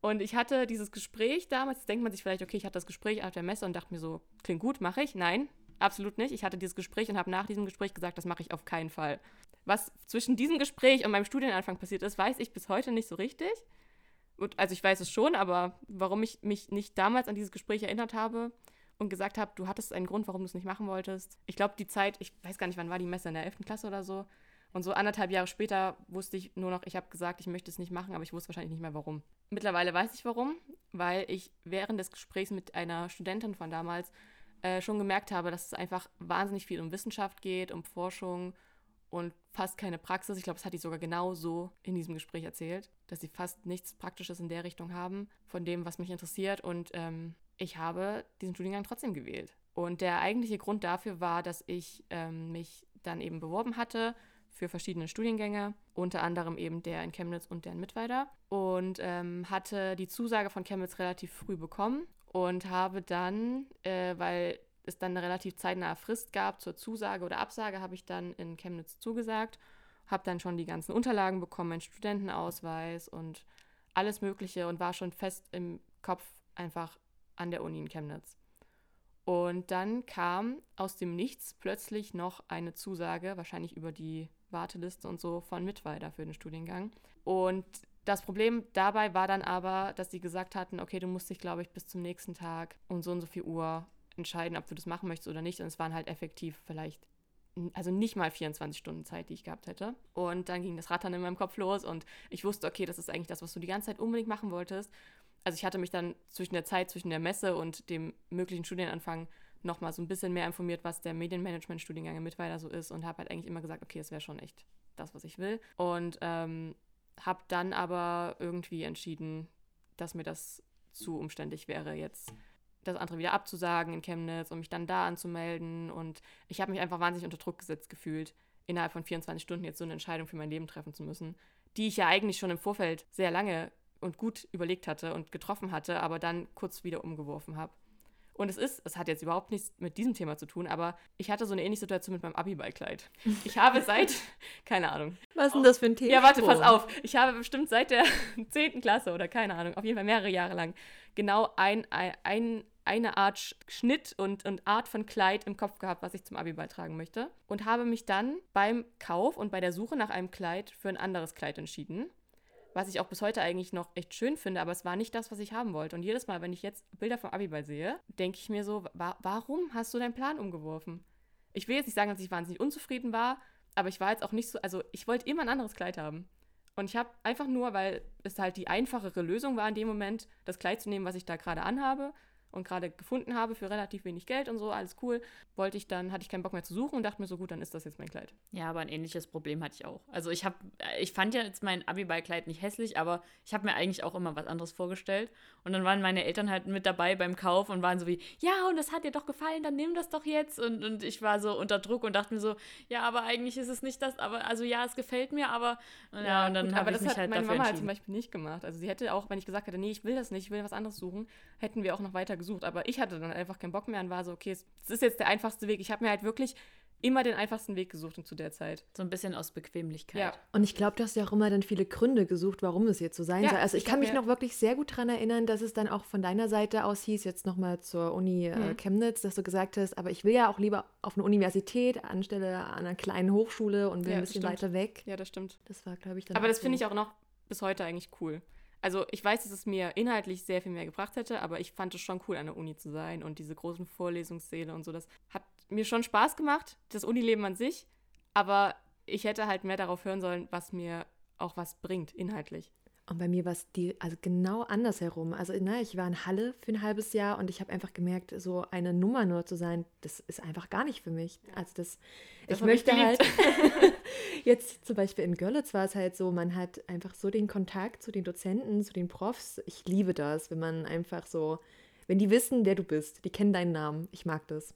Und ich hatte dieses Gespräch damals, denkt man sich vielleicht, okay, ich hatte das Gespräch auf der Messe und dachte mir so, klingt gut, mache ich. Nein, absolut nicht. Ich hatte dieses Gespräch und habe nach diesem Gespräch gesagt, das mache ich auf keinen Fall. Was zwischen diesem Gespräch und meinem Studienanfang passiert ist, weiß ich bis heute nicht so richtig. Also ich weiß es schon, aber warum ich mich nicht damals an dieses Gespräch erinnert habe und gesagt habe, du hattest einen Grund, warum du es nicht machen wolltest. Ich glaube, die Zeit, ich weiß gar nicht, wann war die Messe in der 11. Klasse oder so. Und so anderthalb Jahre später wusste ich nur noch, ich habe gesagt, ich möchte es nicht machen, aber ich wusste wahrscheinlich nicht mehr warum. Mittlerweile weiß ich warum, weil ich während des Gesprächs mit einer Studentin von damals äh, schon gemerkt habe, dass es einfach wahnsinnig viel um Wissenschaft geht, um Forschung und fast keine Praxis. Ich glaube, das hat die sogar genau so in diesem Gespräch erzählt, dass sie fast nichts Praktisches in der Richtung haben von dem, was mich interessiert. Und ähm, ich habe diesen Studiengang trotzdem gewählt. Und der eigentliche Grund dafür war, dass ich ähm, mich dann eben beworben hatte für verschiedene Studiengänge, unter anderem eben der in Chemnitz und der in Mittweida. Und ähm, hatte die Zusage von Chemnitz relativ früh bekommen und habe dann, äh, weil es dann eine relativ zeitnahe Frist gab zur Zusage oder Absage, habe ich dann in Chemnitz zugesagt, habe dann schon die ganzen Unterlagen bekommen, meinen Studentenausweis und alles Mögliche und war schon fest im Kopf einfach an der Uni in Chemnitz. Und dann kam aus dem Nichts plötzlich noch eine Zusage, wahrscheinlich über die Warteliste und so, von Mittweida für den Studiengang. Und das Problem dabei war dann aber, dass sie gesagt hatten, okay, du musst dich, glaube ich, bis zum nächsten Tag um so und so viel Uhr entscheiden, ob du das machen möchtest oder nicht. Und es waren halt effektiv vielleicht, also nicht mal 24 Stunden Zeit, die ich gehabt hätte. Und dann ging das Rattern in meinem Kopf los und ich wusste, okay, das ist eigentlich das, was du die ganze Zeit unbedingt machen wolltest also ich hatte mich dann zwischen der Zeit, zwischen der Messe und dem möglichen Studienanfang nochmal so ein bisschen mehr informiert, was der Medienmanagement-Studiengang in Mittweida so ist und habe halt eigentlich immer gesagt, okay, es wäre schon echt das, was ich will. Und ähm, habe dann aber irgendwie entschieden, dass mir das zu umständlich wäre, jetzt das andere wieder abzusagen in Chemnitz und mich dann da anzumelden. Und ich habe mich einfach wahnsinnig unter Druck gesetzt gefühlt, innerhalb von 24 Stunden jetzt so eine Entscheidung für mein Leben treffen zu müssen, die ich ja eigentlich schon im Vorfeld sehr lange und gut überlegt hatte und getroffen hatte, aber dann kurz wieder umgeworfen habe. Und es ist, es hat jetzt überhaupt nichts mit diesem Thema zu tun, aber ich hatte so eine ähnliche Situation mit meinem Abiballkleid. Ich habe seit, keine Ahnung. Was ist denn das für ein Thema? Ja, warte, pass auf. Ich habe bestimmt seit der 10. Klasse oder keine Ahnung, auf jeden Fall mehrere Jahre lang, genau ein, ein, eine Art Schnitt und, und Art von Kleid im Kopf gehabt, was ich zum Abiball tragen möchte. Und habe mich dann beim Kauf und bei der Suche nach einem Kleid für ein anderes Kleid entschieden was ich auch bis heute eigentlich noch echt schön finde, aber es war nicht das, was ich haben wollte. Und jedes Mal, wenn ich jetzt Bilder vom Abiball sehe, denke ich mir so, wa warum hast du deinen Plan umgeworfen? Ich will jetzt nicht sagen, dass ich wahnsinnig unzufrieden war, aber ich war jetzt auch nicht so, also ich wollte immer ein anderes Kleid haben. Und ich habe einfach nur, weil es halt die einfachere Lösung war in dem Moment, das Kleid zu nehmen, was ich da gerade anhabe, und gerade gefunden habe für relativ wenig Geld und so, alles cool, wollte ich dann, hatte ich keinen Bock mehr zu suchen und dachte mir so, gut, dann ist das jetzt mein Kleid. Ja, aber ein ähnliches Problem hatte ich auch. Also ich habe, ich fand ja jetzt mein Abiballkleid nicht hässlich, aber ich habe mir eigentlich auch immer was anderes vorgestellt. Und dann waren meine Eltern halt mit dabei beim Kauf und waren so wie, ja, und das hat dir doch gefallen, dann nimm das doch jetzt. Und, und ich war so unter Druck und dachte mir so, ja, aber eigentlich ist es nicht das, aber also ja, es gefällt mir, aber ja, ja und dann habe ich mich hat halt meine Mama halt zum Beispiel nicht gemacht. Also sie hätte auch, wenn ich gesagt hätte, nee, ich will das nicht, ich will was anderes suchen, hätten wir auch noch weiter gesucht. Aber ich hatte dann einfach keinen Bock mehr und war so, okay, es ist jetzt der einfachste Weg. Ich habe mir halt wirklich immer den einfachsten Weg gesucht zu der Zeit. So ein bisschen aus Bequemlichkeit. Ja. Und ich glaube, du hast ja auch immer dann viele Gründe gesucht, warum es jetzt so sein ja, soll. Also ich, ich kann mich noch wirklich sehr gut daran erinnern, dass es dann auch von deiner Seite aus hieß, jetzt nochmal zur Uni äh, mhm. Chemnitz, dass du gesagt hast, aber ich will ja auch lieber auf eine Universität anstelle an einer kleinen Hochschule und will ja, ein bisschen weiter weg. Ja, das stimmt. Das war, glaube ich, dann. Aber das finde ich auch noch bis heute eigentlich cool. Also ich weiß, dass es mir inhaltlich sehr viel mehr gebracht hätte, aber ich fand es schon cool, an der Uni zu sein und diese großen Vorlesungssäle und so. Das hat mir schon Spaß gemacht, das Unileben an sich, aber ich hätte halt mehr darauf hören sollen, was mir auch was bringt, inhaltlich. Und bei mir war es die, also genau andersherum. Also, ne, ich war in Halle für ein halbes Jahr und ich habe einfach gemerkt, so eine Nummer nur zu sein, das ist einfach gar nicht für mich. Also das, Das ich ich möchte geliebt. halt, jetzt zum Beispiel in Görlitz war es halt so, man hat einfach so den Kontakt zu den Dozenten, zu den Profs. Ich liebe das, wenn man einfach so, wenn die wissen, wer du bist, die kennen deinen Namen. Ich mag das.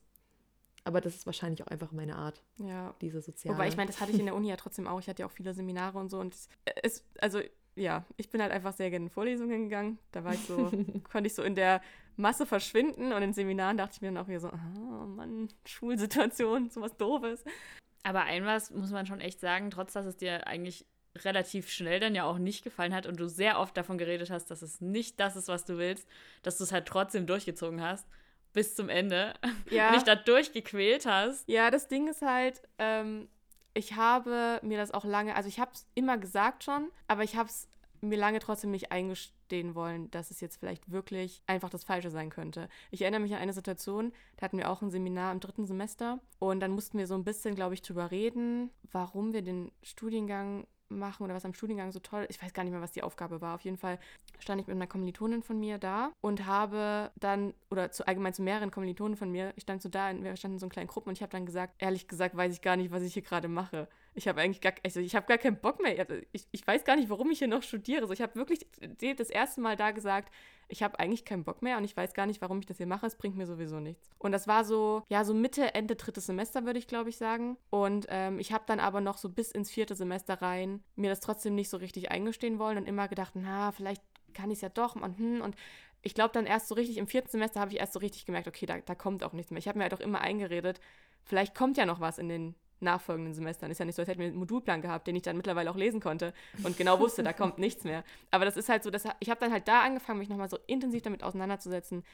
Aber das ist wahrscheinlich auch einfach meine Art, Ja. diese soziale. Wobei ich meine, das hatte ich in der Uni ja trotzdem auch. Ich hatte ja auch viele Seminare und so. Und es, also ja, ich bin halt einfach sehr gerne in Vorlesungen gegangen. Da war ich so, konnte ich so in der Masse verschwinden. Und in Seminaren dachte ich mir dann auch wieder so, oh Mann, Schulsituation, sowas Doofes. Aber ein was muss man schon echt sagen, trotz dass es dir eigentlich relativ schnell dann ja auch nicht gefallen hat und du sehr oft davon geredet hast, dass es nicht das ist, was du willst, dass du es halt trotzdem durchgezogen hast bis zum Ende Ja. und dich da durchgequält hast. Ja, das Ding ist halt, ähm, ich habe mir das auch lange, also ich habe es immer gesagt schon, aber ich habe es mir lange trotzdem nicht eingestehen wollen, dass es jetzt vielleicht wirklich einfach das Falsche sein könnte. Ich erinnere mich an eine Situation, da hatten wir auch ein Seminar im dritten Semester und dann mussten wir so ein bisschen, glaube ich, drüber reden, warum wir den Studiengang machen oder was am Studiengang so toll. Ich weiß gar nicht mehr, was die Aufgabe war. Auf jeden Fall stand ich mit einer Kommilitonin von mir da und habe dann, oder zu, allgemein zu mehreren Kommilitonen von mir, ich stand so da, wir standen in so kleinen Gruppen und ich habe dann gesagt, ehrlich gesagt weiß ich gar nicht, was ich hier gerade mache. Ich habe eigentlich gar, also ich habe gar keinen Bock mehr. Also Ich, ich weiß gar nicht, warum ich hier noch studiere. So, ich habe wirklich das erste Mal da gesagt, ich habe eigentlich keinen Bock mehr und ich weiß gar nicht, warum ich das hier mache. Es bringt mir sowieso nichts. Und das war so, ja, so Mitte, Ende drittes Semester, würde ich glaube ich sagen. Und ähm, ich habe dann aber noch so bis ins vierte Semester rein mir das trotzdem nicht so richtig eingestehen wollen und immer gedacht, na, vielleicht kann ich es ja doch und hm. Und ich glaube dann erst so richtig, im vierten Semester habe ich erst so richtig gemerkt, okay, da, da kommt auch nichts mehr. Ich habe mir halt auch immer eingeredet, vielleicht kommt ja noch was in den nachfolgenden Semestern. Ist ja nicht so, als hätten wir einen Modulplan gehabt, den ich dann mittlerweile auch lesen konnte und genau wusste, da kommt nichts mehr. Aber das ist halt so, dass ich habe dann halt da angefangen, mich nochmal so intensiv damit auseinanderzusetzen,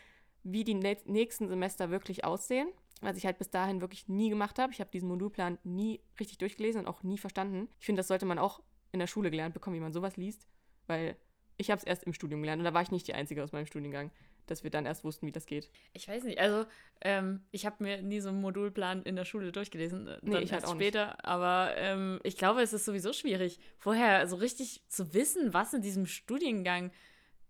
wie die nä- nächsten Semester wirklich aussehen, was ich halt bis dahin wirklich nie gemacht habe. Ich habe diesen Modulplan nie richtig durchgelesen und auch nie verstanden. Ich finde, das sollte man auch in der Schule gelernt bekommen, wie man sowas liest, weil ich habe es erst im Studium gelernt und da war ich nicht die Einzige aus meinem Studiengang, dass wir dann erst wussten, wie das geht. Ich weiß nicht, also ähm, ich habe mir nie so einen Modulplan in der Schule durchgelesen, äh, Nee, dann ich halt erst auch nicht. später, aber ähm, ich glaube, es ist sowieso schwierig, vorher so richtig zu wissen, was in diesem Studiengang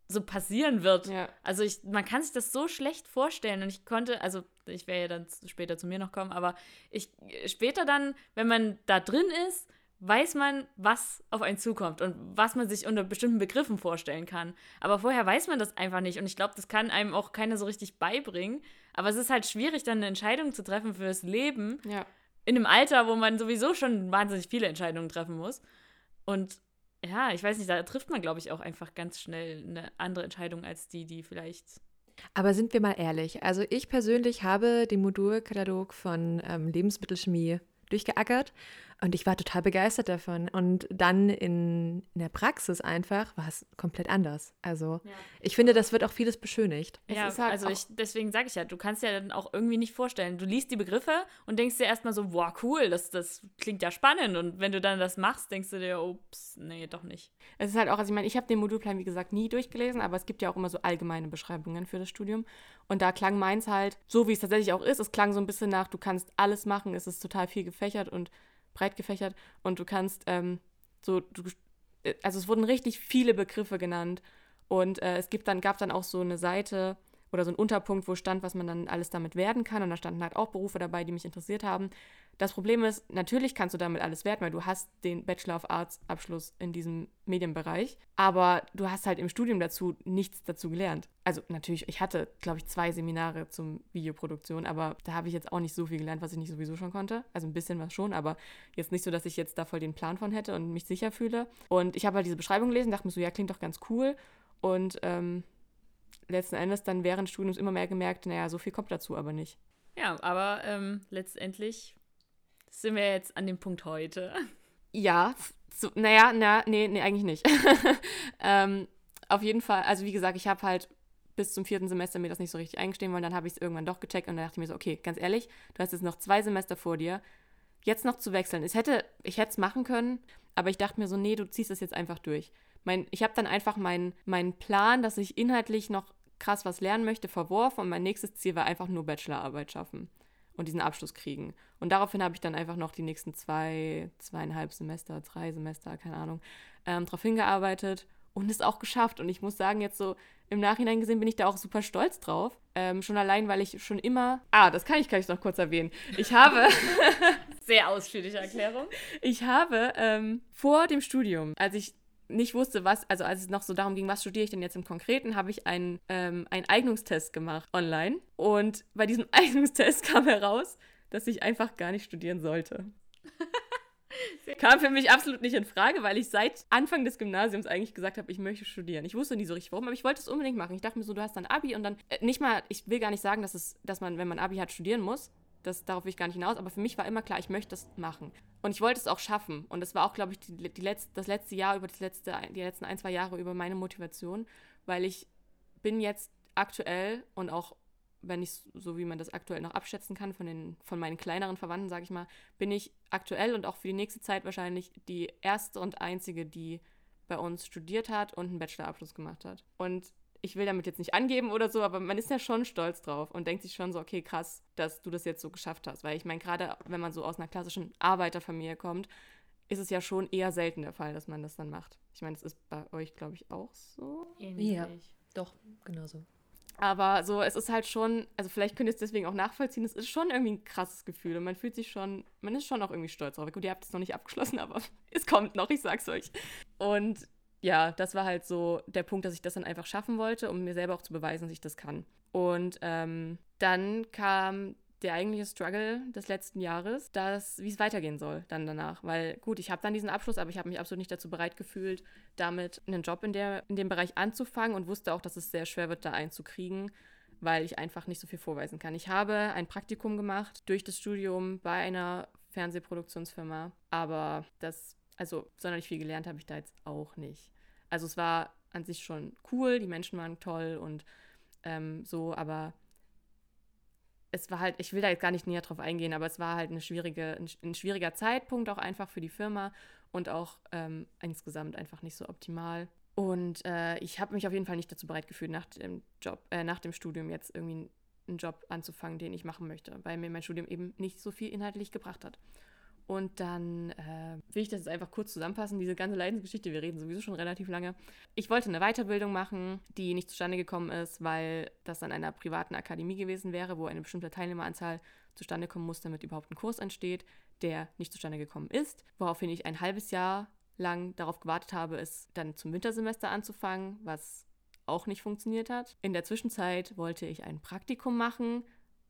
so passieren wird. Ja. Also ich, man kann sich das so schlecht vorstellen und ich konnte, also ich werde ja dann später zu mir noch kommen, aber ich später dann, wenn man da drin ist, weiß man, was auf einen zukommt und was man sich unter bestimmten Begriffen vorstellen kann. Aber vorher weiß man das einfach nicht und ich glaube, das kann einem auch keiner so richtig beibringen. Aber es ist halt schwierig, dann eine Entscheidung zu treffen fürs Leben Ja. in einem Alter, wo man sowieso schon wahnsinnig viele Entscheidungen treffen muss. Und ja, ich weiß nicht, da trifft man, glaube ich, auch einfach ganz schnell eine andere Entscheidung als die, die vielleicht. Aber sind wir mal ehrlich, also ich persönlich habe den Modulkatalog von ähm, Lebensmittelchemie durchgeackert und ich war total begeistert davon. Und dann in, in der Praxis einfach war es komplett anders. Also ich finde, das wird auch vieles beschönigt. Es ja, ist halt also ich, deswegen sage ich ja, du kannst ja dann auch irgendwie nicht vorstellen. Du liest die Begriffe und denkst dir erstmal so, boah, cool, das, das klingt ja spannend. Und wenn du dann das machst, denkst du dir, ups, nee, doch nicht. Es ist halt auch, also ich meine, ich habe den Modulplan, wie gesagt, nie durchgelesen, aber es gibt ja auch immer so allgemeine Beschreibungen für das Studium. Und da klang meins halt, so wie es tatsächlich auch ist, es klang so ein bisschen nach, du kannst alles machen, es ist total viel gefächert und breit gefächert und du kannst ähm, so, du, äh, also es wurden richtig viele Begriffe genannt und äh, es gibt dann, gab dann auch so eine Seite oder so einen Unterpunkt, wo stand, was man dann alles damit werden kann und da standen halt auch Berufe dabei, die mich interessiert haben. Das Problem ist, natürlich kannst du damit alles werden, weil du hast den Bachelor of Arts Abschluss in diesem Medienbereich, aber du hast halt im Studium dazu nichts dazu gelernt. Also natürlich, ich hatte, glaube ich, zwei Seminare zum Videoproduktion, aber da habe ich jetzt auch nicht so viel gelernt, was ich nicht sowieso schon konnte. Also ein bisschen was schon, aber jetzt nicht so, dass ich jetzt da voll den Plan von hätte und mich sicher fühle. Und ich habe halt diese Beschreibung gelesen, dachte mir so, ja, klingt doch ganz cool. Und ähm, letzten Endes dann während des Studiums immer mehr gemerkt, naja, so viel kommt dazu aber nicht. Ja, aber ähm, letztendlich sind wir jetzt an dem Punkt heute. Ja, so, naja, na, nee, nee, eigentlich nicht. ähm, auf jeden Fall, also wie gesagt, ich habe halt bis zum vierten Semester mir das nicht so richtig eingestehen wollen, dann habe ich es irgendwann doch gecheckt und dann dachte ich mir so, okay, ganz ehrlich, du hast jetzt noch zwei Semester vor dir, jetzt noch zu wechseln. Ich hätte ich es machen können, aber ich dachte mir so, nee, du ziehst das jetzt einfach durch. Mein, ich habe dann einfach meinen mein Plan, dass ich inhaltlich noch krass was lernen möchte, verworfen und mein nächstes Ziel war einfach nur Bachelorarbeit schaffen und diesen Abschluss kriegen. Und daraufhin habe ich dann einfach noch die nächsten zwei, zweieinhalb Semester, drei Semester, keine Ahnung, ähm, darauf hingearbeitet und es auch geschafft. Und ich muss sagen, jetzt so im Nachhinein gesehen bin ich da auch super stolz drauf. Ähm, schon allein, weil ich schon immer. Ah, das kann ich gleich noch kurz erwähnen. Ich habe. Sehr ausführliche Erklärung. Ich habe ähm, vor dem Studium, als ich nicht wusste, was, also als es noch so darum ging, was studiere ich denn jetzt im Konkreten, habe ich einen, ähm, einen Eignungstest gemacht online. Und bei diesem Eignungstest kam heraus, dass ich einfach gar nicht studieren sollte. Kam für mich absolut nicht in Frage, weil ich seit Anfang des Gymnasiums eigentlich gesagt habe, ich möchte studieren. Ich wusste nie so richtig warum, aber ich wollte es unbedingt machen. Ich dachte mir so, du hast dann Abi und dann äh, nicht mal, ich will gar nicht sagen, dass es, dass man, wenn man Abi hat, studieren muss. Das, darauf will ich gar nicht hinaus, aber für mich war immer klar, ich möchte das machen. Und ich wollte es auch schaffen. Und das war auch, glaube ich, die, die Letz-, das letzte Jahr über das letzte, die letzten ein, zwei Jahre über meine Motivation, weil ich bin jetzt aktuell und auch wenn ich so wie man das aktuell noch abschätzen kann von den von meinen kleineren Verwandten, sage ich mal, bin ich aktuell und auch für die nächste Zeit wahrscheinlich die erste und einzige, die bei uns studiert hat und einen Bachelorabschluss gemacht hat. Und ich will damit jetzt nicht angeben oder so, aber man ist ja schon stolz drauf und denkt sich schon so, okay, krass, dass du das jetzt so geschafft hast. Weil ich meine, gerade wenn man so aus einer klassischen Arbeiterfamilie kommt, ist es ja schon eher selten der Fall, dass man das dann macht. Ich meine, das ist bei euch, glaube ich, auch so. Ähnlich. Ja, doch, genau so. Aber so, es ist halt schon, also vielleicht könnt ihr es deswegen auch nachvollziehen, es ist schon irgendwie ein krasses Gefühl und man fühlt sich schon, man ist schon auch irgendwie stolz drauf. Gut, ihr habt es noch nicht abgeschlossen, aber es kommt noch, ich sag's euch. Und ja, das war halt so der Punkt, dass ich das dann einfach schaffen wollte, um mir selber auch zu beweisen, dass ich das kann. Und ähm, dann kam der eigentliche Struggle des letzten Jahres, dass wie es weitergehen soll dann danach. Weil gut, ich habe dann diesen Abschluss, aber ich habe mich absolut nicht dazu bereit gefühlt, damit einen Job in, der, in dem Bereich anzufangen und wusste auch, dass es sehr schwer wird, da einzukriegen, weil ich einfach nicht so viel vorweisen kann. Ich habe ein Praktikum gemacht durch das Studium bei einer Fernsehproduktionsfirma, aber das also sonderlich viel gelernt habe ich da jetzt auch nicht. Also es war an sich schon cool, die Menschen waren toll und ähm, so, aber es war halt, ich will da jetzt gar nicht näher drauf eingehen, aber es war halt eine schwierige, ein, ein schwieriger Zeitpunkt auch einfach für die Firma und auch ähm, insgesamt einfach nicht so optimal. Und äh, ich habe mich auf jeden Fall nicht dazu bereit gefühlt, nach dem Job, äh, nach dem Studium jetzt irgendwie einen Job anzufangen, den ich machen möchte, weil mir mein Studium eben nicht so viel inhaltlich gebracht hat. Und dann äh, will ich das jetzt einfach kurz zusammenfassen, diese ganze Leidensgeschichte. Wir reden sowieso schon relativ lange. Ich wollte eine Weiterbildung machen, die nicht zustande gekommen ist, weil das an einer privaten Akademie gewesen wäre, wo eine bestimmte Teilnehmeranzahl zustande kommen muss, damit überhaupt ein Kurs entsteht, der nicht zustande gekommen ist. Woraufhin ich ein halbes Jahr lang darauf gewartet habe, es dann zum Wintersemester anzufangen, was auch nicht funktioniert hat. In der Zwischenzeit wollte ich ein Praktikum machen.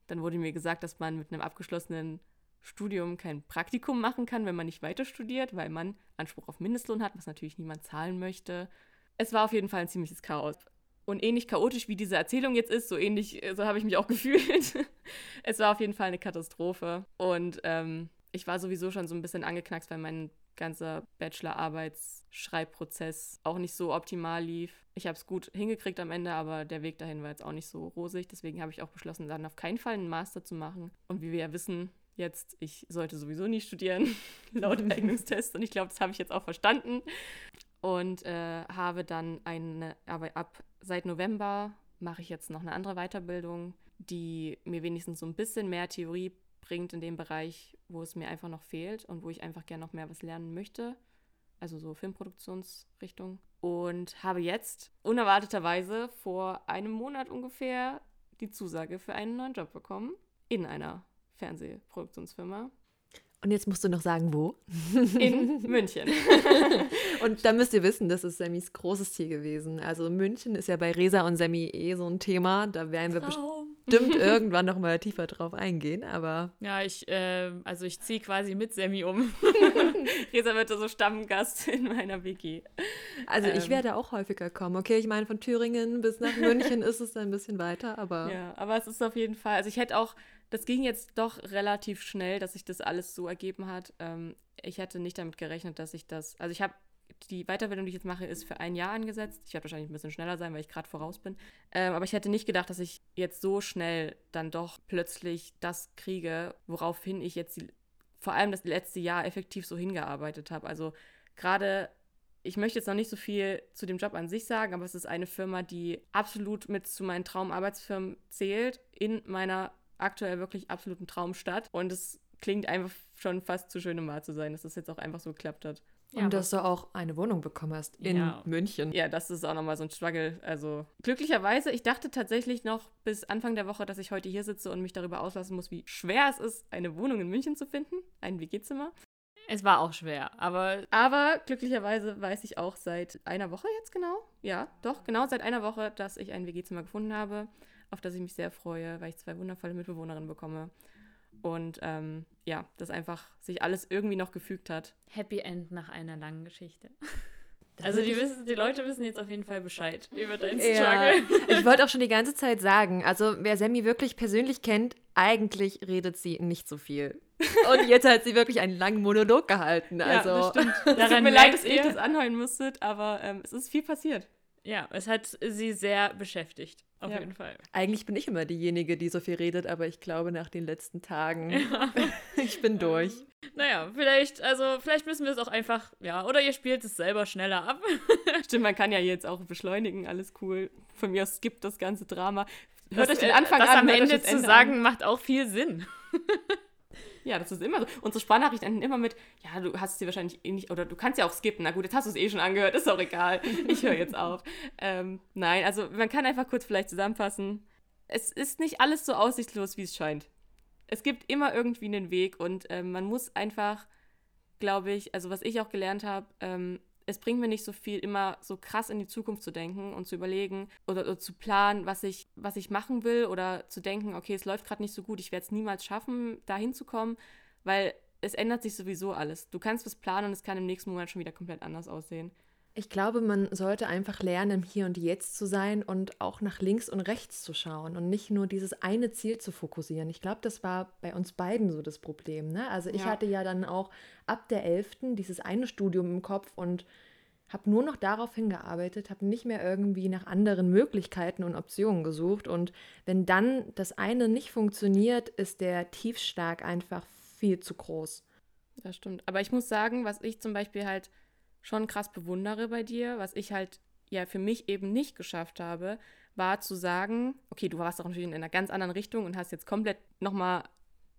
Dann wurde mir gesagt, dass man mit einem abgeschlossenen Studium kein Praktikum machen kann, wenn man nicht weiter studiert, weil man Anspruch auf Mindestlohn hat, was natürlich niemand zahlen möchte. Es war auf jeden Fall ein ziemliches Chaos. Und ähnlich chaotisch wie diese Erzählung jetzt ist, so ähnlich, so habe ich mich auch gefühlt. es war auf jeden Fall eine Katastrophe. Und ähm, ich war sowieso schon so ein bisschen angeknackst, weil mein ganzer Bachelor-Arbeitsschreibprozess auch nicht so optimal lief. Ich habe es gut hingekriegt am Ende, aber der Weg dahin war jetzt auch nicht so rosig. Deswegen habe ich auch beschlossen, dann auf keinen Fall einen Master zu machen. Und wie wir ja wissen, jetzt, ich sollte sowieso nie studieren, laut Eignungstest. Und ich glaube, das habe ich jetzt auch verstanden. Und äh, habe dann eine, aber ab seit November mache ich jetzt noch eine andere Weiterbildung, die mir wenigstens so ein bisschen mehr Theorie bringt in dem Bereich, wo es mir einfach noch fehlt und wo ich einfach gerne noch mehr was lernen möchte. Also so Filmproduktionsrichtung. Und habe jetzt unerwarteterweise vor einem Monat ungefähr die Zusage für einen neuen Job bekommen in einer Fernsehproduktionsfirma. Und jetzt musst du noch sagen, wo? In München. und da müsst ihr wissen, das ist Sammys großes Ziel gewesen. Also München ist ja bei Resa und Sammy eh so ein Thema. Da werden wir Traum. bestimmt irgendwann noch mal tiefer drauf eingehen. Aber ja, ich, äh, also ich ziehe quasi mit Sammy um. Resa wird so Stammgast in meiner WG. Also ähm. ich werde auch häufiger kommen. Okay, ich meine von Thüringen bis nach München ist es ein bisschen weiter, aber ja, aber es ist auf jeden Fall. Also ich hätte auch das ging jetzt doch relativ schnell, dass sich das alles so ergeben hat. Ähm, ich hätte nicht damit gerechnet, dass ich das. Also ich habe die Weiterbildung, die ich jetzt mache, ist für ein Jahr angesetzt. Ich werde wahrscheinlich ein bisschen schneller sein, weil ich gerade voraus bin. Ähm, aber ich hätte nicht gedacht, dass ich jetzt so schnell dann doch plötzlich das kriege, woraufhin ich jetzt die vor allem das letzte Jahr effektiv so hingearbeitet habe. Also gerade, ich möchte jetzt noch nicht so viel zu dem Job an sich sagen, aber es ist eine Firma, die absolut mit zu meinen Traumarbeitsfirmen zählt, in meiner aktuell wirklich absoluten Traumstadt. Und es klingt einfach schon fast zu schön, um wahr zu sein, dass das jetzt auch einfach so geklappt hat. Und ja, dass du auch eine Wohnung bekommen hast in ja. München. Ja, das ist auch nochmal so ein Struggle. Also glücklicherweise, ich dachte tatsächlich noch bis Anfang der Woche, dass ich heute hier sitze und mich darüber auslassen muss, wie schwer es ist, eine Wohnung in München zu finden, ein WG-Zimmer. Es war auch schwer, aber. Aber glücklicherweise weiß ich auch seit einer Woche jetzt genau. Ja, doch, genau seit einer Woche, dass ich ein WG-Zimmer gefunden habe, auf das ich mich sehr freue, weil ich zwei wundervolle Mitbewohnerinnen bekomme. Und ähm, ja, dass einfach sich alles irgendwie noch gefügt hat. Happy End nach einer langen Geschichte. Also die, wissen, die Leute wissen jetzt auf jeden Fall Bescheid über deinen Struggle. Ja, ich wollte auch schon die ganze Zeit sagen, also wer Sammy wirklich persönlich kennt, eigentlich redet sie nicht so viel. Und jetzt hat sie wirklich einen langen Monolog gehalten. Also. Ja, das stimmt. Daran tut mir leid, dass ihr das anhören musstet, aber ähm, es ist viel passiert. Ja, es hat sie sehr beschäftigt. Auf ja. jeden Fall. Eigentlich bin ich immer diejenige, die so viel redet, aber ich glaube, nach den letzten Tagen, ja. ich bin durch. Naja, vielleicht, also vielleicht müssen wir es auch einfach, ja, oder ihr spielt es selber schneller ab. Stimmt, man kann ja jetzt auch beschleunigen, alles cool. Von mir aus gibt das ganze Drama. Hört das, euch den Anfang das an. am Ende zu sagen, an. macht auch viel Sinn. Ja, das ist immer so. Unsere Sprachnachrichten enden immer mit, ja, du hast es dir wahrscheinlich eh nicht, oder du kannst ja auch skippen. Na gut, jetzt hast du es eh schon angehört, ist auch egal. Ich höre jetzt auf. Ähm, nein, also man kann einfach kurz vielleicht zusammenfassen. Es ist nicht alles so aussichtslos, wie es scheint. Es gibt immer irgendwie einen Weg und ähm, man muss einfach, glaube ich, also was ich auch gelernt habe, ähm, es bringt mir nicht so viel, immer so krass in die Zukunft zu denken und zu überlegen oder, oder zu planen, was ich, was ich machen will oder zu denken, okay, es läuft gerade nicht so gut, ich werde es niemals schaffen, da hinzukommen, weil es ändert sich sowieso alles. Du kannst was planen und es kann im nächsten Monat schon wieder komplett anders aussehen. Ich glaube, man sollte einfach lernen, im Hier und Jetzt zu sein und auch nach links und rechts zu schauen und nicht nur dieses eine Ziel zu fokussieren. Ich glaube, das war bei uns beiden so das Problem. Ne? Also ich ja. hatte ja dann auch ab der 11. dieses eine Studium im Kopf und habe nur noch darauf hingearbeitet, habe nicht mehr irgendwie nach anderen Möglichkeiten und Optionen gesucht. Und wenn dann das eine nicht funktioniert, ist der Tiefschlag einfach viel zu groß. Das stimmt. Aber ich muss sagen, was ich zum Beispiel halt schon krass bewundere bei dir, was ich halt ja für mich eben nicht geschafft habe, war zu sagen, okay, du warst doch natürlich in einer ganz anderen Richtung und hast jetzt komplett nochmal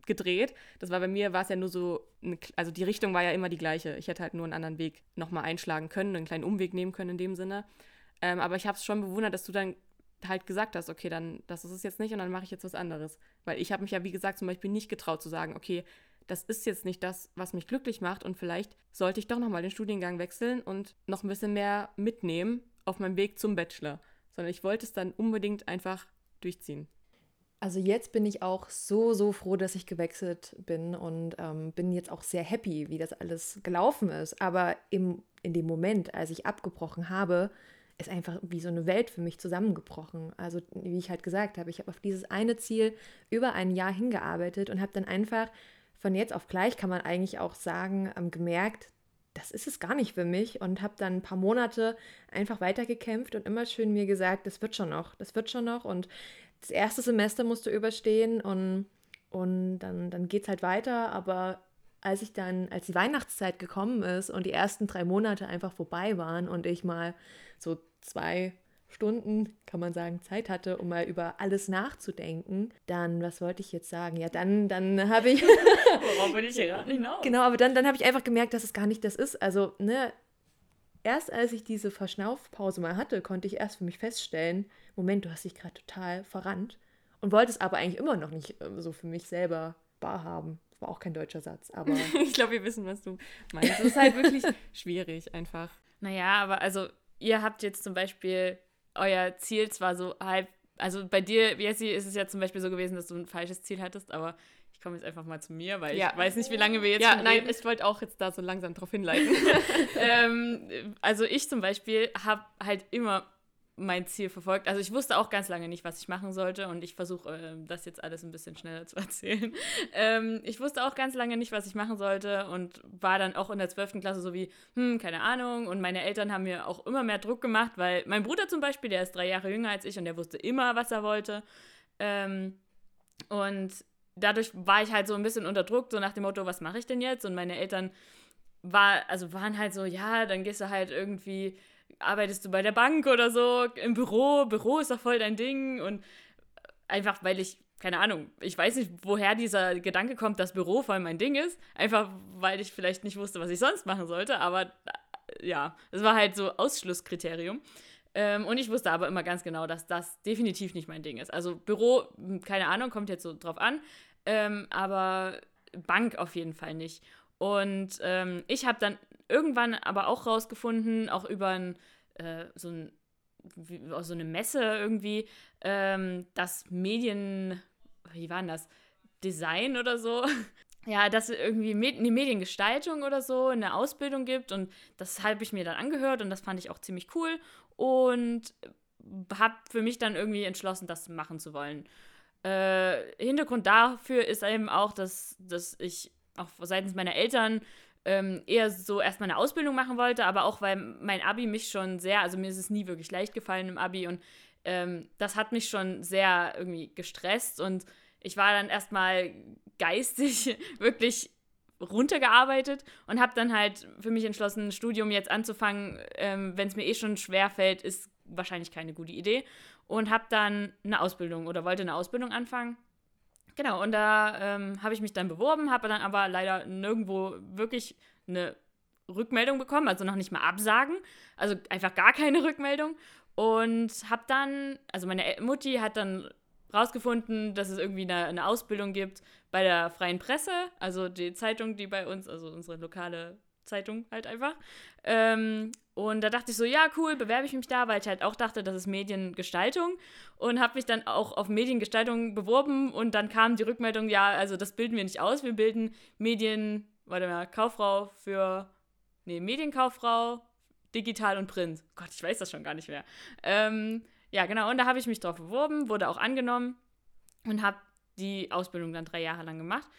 gedreht. Das war bei mir, war es ja nur so, eine, also die Richtung war ja immer die gleiche. Ich hätte halt nur einen anderen Weg nochmal einschlagen können, einen kleinen Umweg nehmen können in dem Sinne. Ähm, aber ich habe es schon bewundert, dass du dann halt gesagt hast, okay, dann das ist es jetzt nicht und dann mache ich jetzt was anderes. Weil ich habe mich ja, wie gesagt, zum Beispiel nicht getraut zu sagen, okay, das ist jetzt nicht das, was mich glücklich macht und vielleicht sollte ich doch nochmal den Studiengang wechseln und noch ein bisschen mehr mitnehmen auf meinem Weg zum Bachelor. Sondern ich wollte es dann unbedingt einfach durchziehen. Also jetzt bin ich auch so, so froh, dass ich gewechselt bin und ähm, bin jetzt auch sehr happy, wie das alles gelaufen ist. Aber im, in dem Moment, als ich abgebrochen habe, ist einfach wie so eine Welt für mich zusammengebrochen. Also wie ich halt gesagt habe, ich habe auf dieses eine Ziel über ein Jahr hingearbeitet und habe dann einfach von jetzt auf gleich, kann man eigentlich auch sagen, ähm, gemerkt, das ist es gar nicht für mich und habe dann ein paar Monate einfach weitergekämpft und immer schön mir gesagt, das wird schon noch, das wird schon noch und das erste Semester musst du überstehen und, und dann, dann geht es halt weiter, aber als ich dann, als die Weihnachtszeit gekommen ist und die ersten drei Monate einfach vorbei waren und ich mal so zwei Stunden, kann man sagen, Zeit hatte, um mal über alles nachzudenken, dann, was wollte ich jetzt sagen? Ja, dann, dann habe ich. Worauf bin ich hier gerade hinaus? Genau, aber dann, dann habe ich einfach gemerkt, dass es gar nicht das ist. Also, ne, erst als ich diese Verschnaufpause mal hatte, konnte ich erst für mich feststellen: Moment, du hast dich gerade total verrannt und wolltest aber eigentlich immer noch nicht äh, so für mich selber wahr haben. Das war auch kein deutscher Satz, aber. ich glaube, wir wissen, was du meinst. Es ist halt wirklich schwierig, einfach. Naja, aber also, ihr habt jetzt zum Beispiel euer Ziel zwar so halb, also bei dir, Jessie, ist es ja zum Beispiel so gewesen, dass du ein falsches Ziel hattest, aber ich komme jetzt einfach mal zu mir, weil ja. ich weiß nicht, wie lange wir jetzt Ja, nein, reden. ich wollte auch jetzt da so langsam drauf hinleiten. ähm, also ich zum Beispiel habe halt immer mein Ziel verfolgt. Also ich wusste auch ganz lange nicht, was ich machen sollte und ich versuche äh, das jetzt alles ein bisschen schneller zu erzählen. Ähm, ich wusste auch ganz lange nicht, was ich machen sollte und war dann auch in der 12. Klasse so wie, hm, keine Ahnung. Und meine Eltern haben mir auch immer mehr Druck gemacht, weil mein Bruder zum Beispiel, der ist drei Jahre jünger als ich und der wusste immer, was er wollte. Ähm, und dadurch war ich halt so ein bisschen unter Druck, so nach dem Motto, was mache ich denn jetzt? Und meine Eltern war, also waren halt so, ja, dann gehst du halt irgendwie, arbeitest du bei der Bank oder so, im Büro, Büro ist doch voll dein Ding. Und einfach, weil ich, keine Ahnung, ich weiß nicht, woher dieser Gedanke kommt, dass Büro voll mein Ding ist. Einfach, weil ich vielleicht nicht wusste, was ich sonst machen sollte. Aber äh, ja, es war halt so Ausschlusskriterium. Ähm, und ich wusste aber immer ganz genau, dass das definitiv nicht mein Ding ist. Also Büro, hm, keine Ahnung, kommt jetzt so drauf an. Ähm, aber Bank auf jeden Fall nicht. Und ähm, ich habe dann irgendwann aber auch rausgefunden, auch über ein, äh, so, ein, so eine Messe irgendwie, ähm, dass Medien, wie war denn das? Design oder so. Ja, dass es irgendwie eine Mediengestaltung oder so eine Ausbildung gibt und das habe ich mir dann angehört und das fand ich auch ziemlich cool und habe für mich dann irgendwie entschlossen, das machen zu wollen. Äh, Hintergrund dafür ist eben auch, dass, dass ich auch seitens meiner Eltern ähm, eher so erstmal eine Ausbildung machen wollte, aber auch weil mein Abi mich schon sehr, also mir ist es nie wirklich leicht gefallen im Abi und ähm, das hat mich schon sehr irgendwie gestresst und ich war dann erstmal geistig wirklich runtergearbeitet und habe dann halt für mich entschlossen, ein Studium jetzt anzufangen, ähm, wenn es mir eh schon schwer fällt, ist wahrscheinlich keine gute Idee. Und habe dann eine Ausbildung oder wollte eine Ausbildung anfangen Genau, und da ähm, habe ich mich dann beworben, habe dann aber leider nirgendwo wirklich eine Rückmeldung bekommen, also noch nicht mal Absagen, also einfach gar keine Rückmeldung. Und habe dann, also meine Mutti hat dann rausgefunden, dass es irgendwie eine, eine, Ausbildung gibt bei der Freien Presse, also die Zeitung, die bei uns, also unsere lokale Zeitung halt einfach. Ähm, und da dachte ich so, ja, cool, bewerbe ich mich da, weil ich halt auch dachte, das ist Mediengestaltung. Und habe mich dann auch auf Mediengestaltung beworben und dann kam die Rückmeldung, ja, also das bilden wir nicht aus, wir bilden Medien, warte mal, Kauffrau für, nee, Medienkauffrau, digital und Print. Gott, ich weiß das schon gar nicht mehr. Ähm, ja, genau, und da habe ich mich drauf beworben, wurde auch angenommen und habe die Ausbildung dann drei Jahre lang gemacht.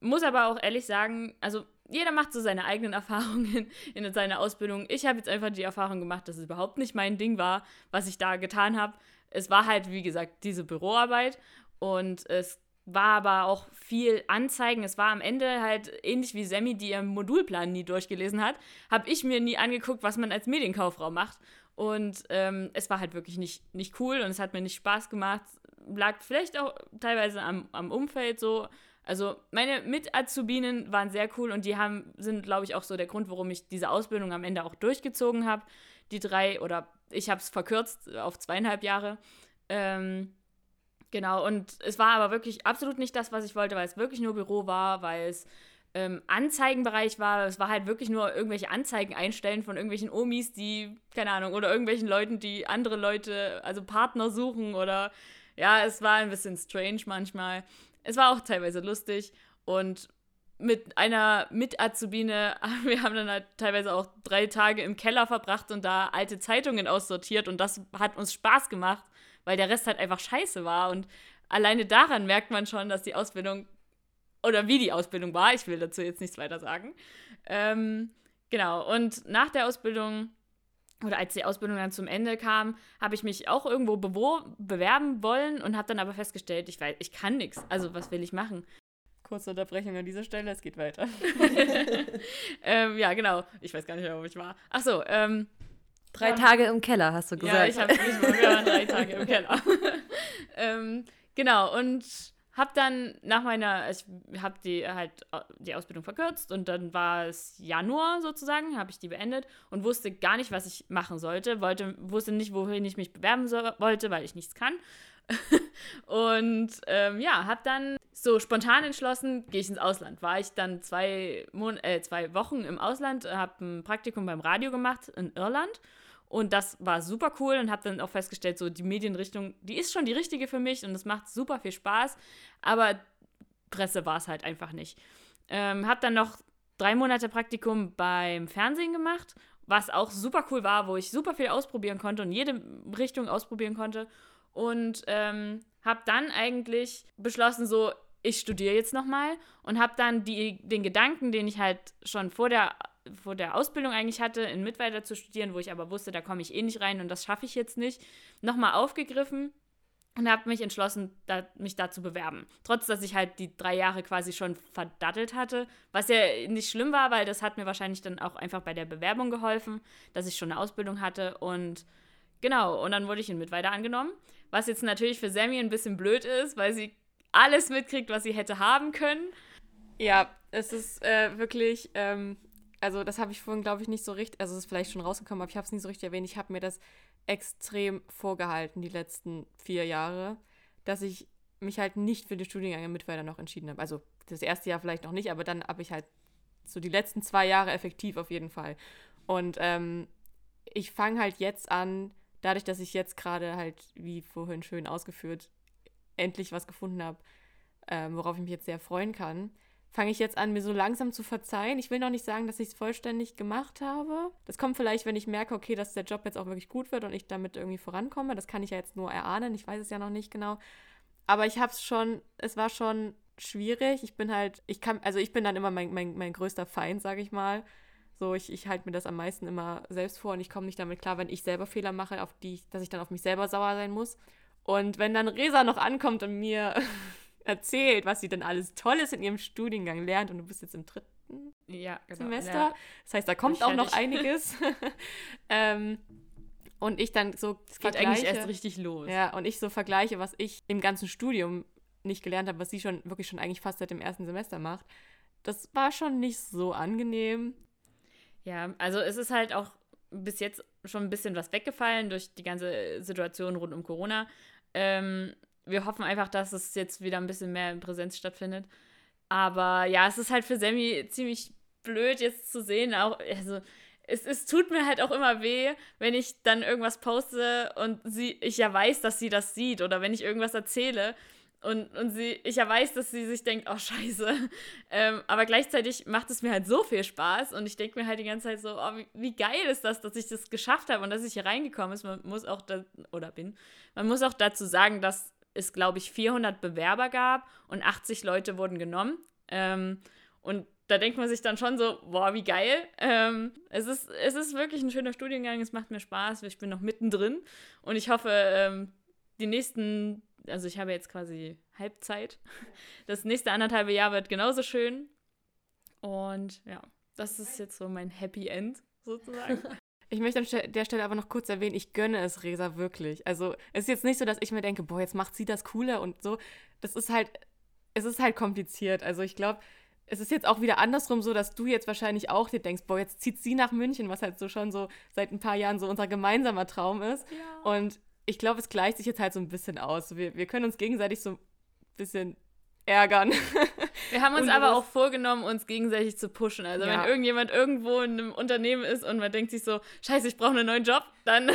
Muss aber auch ehrlich sagen, also jeder macht so seine eigenen Erfahrungen in seiner Ausbildung. Ich habe jetzt einfach die Erfahrung gemacht, dass es überhaupt nicht mein Ding war, was ich da getan habe. Es war halt, wie gesagt, diese Büroarbeit und es war aber auch viel Anzeigen. Es war am Ende halt ähnlich wie Sammy, die ihren Modulplan nie durchgelesen hat, habe ich mir nie angeguckt, was man als Medienkauffrau macht. Und ähm, es war halt wirklich nicht, nicht cool und es hat mir nicht Spaß gemacht. Lag vielleicht auch teilweise am, am Umfeld so, also meine Mit-Azubinen waren sehr cool und die haben, sind, glaube ich, auch so der Grund, warum ich diese Ausbildung am Ende auch durchgezogen habe. Die drei, oder ich habe es verkürzt auf zweieinhalb Jahre. Ähm, genau, und es war aber wirklich absolut nicht das, was ich wollte, weil es wirklich nur Büro war, weil es ähm, Anzeigenbereich war. Es war halt wirklich nur irgendwelche Anzeigen einstellen von irgendwelchen Omis, die, keine Ahnung, oder irgendwelchen Leuten, die andere Leute, also Partner suchen oder ja, es war ein bisschen strange manchmal. Es war auch teilweise lustig und mit einer Mit-Azubine, wir haben dann halt teilweise auch drei Tage im Keller verbracht und da alte Zeitungen aussortiert und das hat uns Spaß gemacht, weil der Rest halt einfach scheiße war und alleine daran merkt man schon, dass die Ausbildung oder wie die Ausbildung war, ich will dazu jetzt nichts weiter sagen. Ähm, genau, und nach der Ausbildung oder als die Ausbildung dann zum Ende kam, habe ich mich auch irgendwo bewerben wollen und habe dann aber festgestellt, ich weiß, ich kann nichts. Also was will ich machen? Kurze Unterbrechung an dieser Stelle, es geht weiter. ähm, ja, genau. Ich weiß gar nicht mehr, wo ich war. Ach so, ähm, Drei ähm, Tage im Keller, hast du gesagt. Ja, ich habe mich mal, wir waren drei Tage im Keller. ähm, genau, und hab dann nach meiner, ich habe die halt die Ausbildung verkürzt und dann war es Januar sozusagen, habe ich die beendet und wusste gar nicht, was ich machen sollte, wollte, wusste nicht, wohin ich mich bewerben so, wollte, weil ich nichts kann. und ähm, ja, habe dann so spontan entschlossen, gehe ich ins Ausland. War ich dann zwei, Mon äh, zwei Wochen im Ausland, habe ein Praktikum beim Radio gemacht in Irland und das war super cool und habe dann auch festgestellt, so die Medienrichtung, die ist schon die richtige für mich und es macht super viel Spaß. Aber Presse war es halt einfach nicht. Ähm, habe dann noch drei Monate Praktikum beim Fernsehen gemacht, was auch super cool war, wo ich super viel ausprobieren konnte und jede Richtung ausprobieren konnte. Und ähm, habe dann eigentlich beschlossen, so, ich studiere jetzt nochmal und habe dann die, den Gedanken, den ich halt schon vor der vor der Ausbildung eigentlich hatte, in Mittweiter zu studieren, wo ich aber wusste, da komme ich eh nicht rein und das schaffe ich jetzt nicht, nochmal aufgegriffen und habe mich entschlossen, da, mich da zu bewerben. Trotz, dass ich halt die drei Jahre quasi schon verdattelt hatte, was ja nicht schlimm war, weil das hat mir wahrscheinlich dann auch einfach bei der Bewerbung geholfen, dass ich schon eine Ausbildung hatte und genau, und dann wurde ich in Mittweida angenommen, was jetzt natürlich für Sammy ein bisschen blöd ist, weil sie alles mitkriegt, was sie hätte haben können. Ja, es ist äh, wirklich, ähm, also das habe ich vorhin, glaube ich, nicht so richtig, also es ist vielleicht schon rausgekommen, aber ich habe es nicht so richtig erwähnt. Ich habe mir das extrem vorgehalten, die letzten vier Jahre, dass ich mich halt nicht für die Studiengänge mit weiter noch entschieden habe. Also das erste Jahr vielleicht noch nicht, aber dann habe ich halt so die letzten zwei Jahre effektiv auf jeden Fall. Und ähm, ich fange halt jetzt an, dadurch, dass ich jetzt gerade halt, wie vorhin schön ausgeführt, endlich was gefunden habe, ähm, worauf ich mich jetzt sehr freuen kann, fange ich jetzt an, mir so langsam zu verzeihen. Ich will noch nicht sagen, dass ich es vollständig gemacht habe. Das kommt vielleicht, wenn ich merke, okay, dass der Job jetzt auch wirklich gut wird und ich damit irgendwie vorankomme. Das kann ich ja jetzt nur erahnen. Ich weiß es ja noch nicht genau. Aber ich habe es schon, es war schon schwierig. Ich bin halt, ich kann, also ich bin dann immer mein, mein, mein größter Feind, sage ich mal. So, ich, ich halte mir das am meisten immer selbst vor und ich komme nicht damit klar, wenn ich selber Fehler mache, auf die, dass ich dann auf mich selber sauer sein muss. Und wenn dann Resa noch ankommt und mir erzählt, was sie denn alles Tolles in ihrem Studiengang lernt und du bist jetzt im dritten ja, genau. Semester. Ja. Das heißt, da kommt auch noch einiges. ähm, und ich dann so es geht eigentlich erst richtig los. Ja, und ich so vergleiche, was ich im ganzen Studium nicht gelernt habe, was sie schon wirklich schon eigentlich fast seit dem ersten Semester macht. Das war schon nicht so angenehm. Ja, also es ist halt auch bis jetzt schon ein bisschen was weggefallen durch die ganze Situation rund um Corona. Ähm, wir hoffen einfach, dass es jetzt wieder ein bisschen mehr in Präsenz stattfindet. Aber ja, es ist halt für Sammy ziemlich blöd jetzt zu sehen. Auch, also, es, es tut mir halt auch immer weh, wenn ich dann irgendwas poste und sie, ich ja weiß, dass sie das sieht oder wenn ich irgendwas erzähle und, und sie, ich ja weiß, dass sie sich denkt, oh scheiße. Ähm, aber gleichzeitig macht es mir halt so viel Spaß und ich denke mir halt die ganze Zeit so, oh, wie, wie, geil ist das, dass ich das geschafft habe und dass ich hier reingekommen ist. Man muss auch da, oder bin, man muss auch dazu sagen, dass es, glaube ich, 400 Bewerber gab und 80 Leute wurden genommen. Ähm, und da denkt man sich dann schon so, boah, wie geil. Ähm, es, ist, es ist wirklich ein schöner Studiengang, es macht mir Spaß, ich bin noch mittendrin und ich hoffe, ähm, die nächsten, also ich habe jetzt quasi Halbzeit, das nächste anderthalbe Jahr wird genauso schön. Und ja, das ist jetzt so mein Happy End sozusagen. Ich möchte an der Stelle aber noch kurz erwähnen, ich gönne es Resa wirklich. Also es ist jetzt nicht so, dass ich mir denke, boah, jetzt macht sie das cooler und so. Das ist halt, es ist halt kompliziert. Also ich glaube, es ist jetzt auch wieder andersrum so, dass du jetzt wahrscheinlich auch dir denkst, boah, jetzt zieht sie nach München, was halt so schon so seit ein paar Jahren so unser gemeinsamer Traum ist. Ja. Und ich glaube, es gleicht sich jetzt halt so ein bisschen aus. Wir, wir können uns gegenseitig so ein bisschen ärgern. Wir haben uns aber auch vorgenommen, uns gegenseitig zu pushen. Also ja. wenn irgendjemand irgendwo in einem Unternehmen ist und man denkt sich so, scheiße, ich brauche einen neuen Job, dann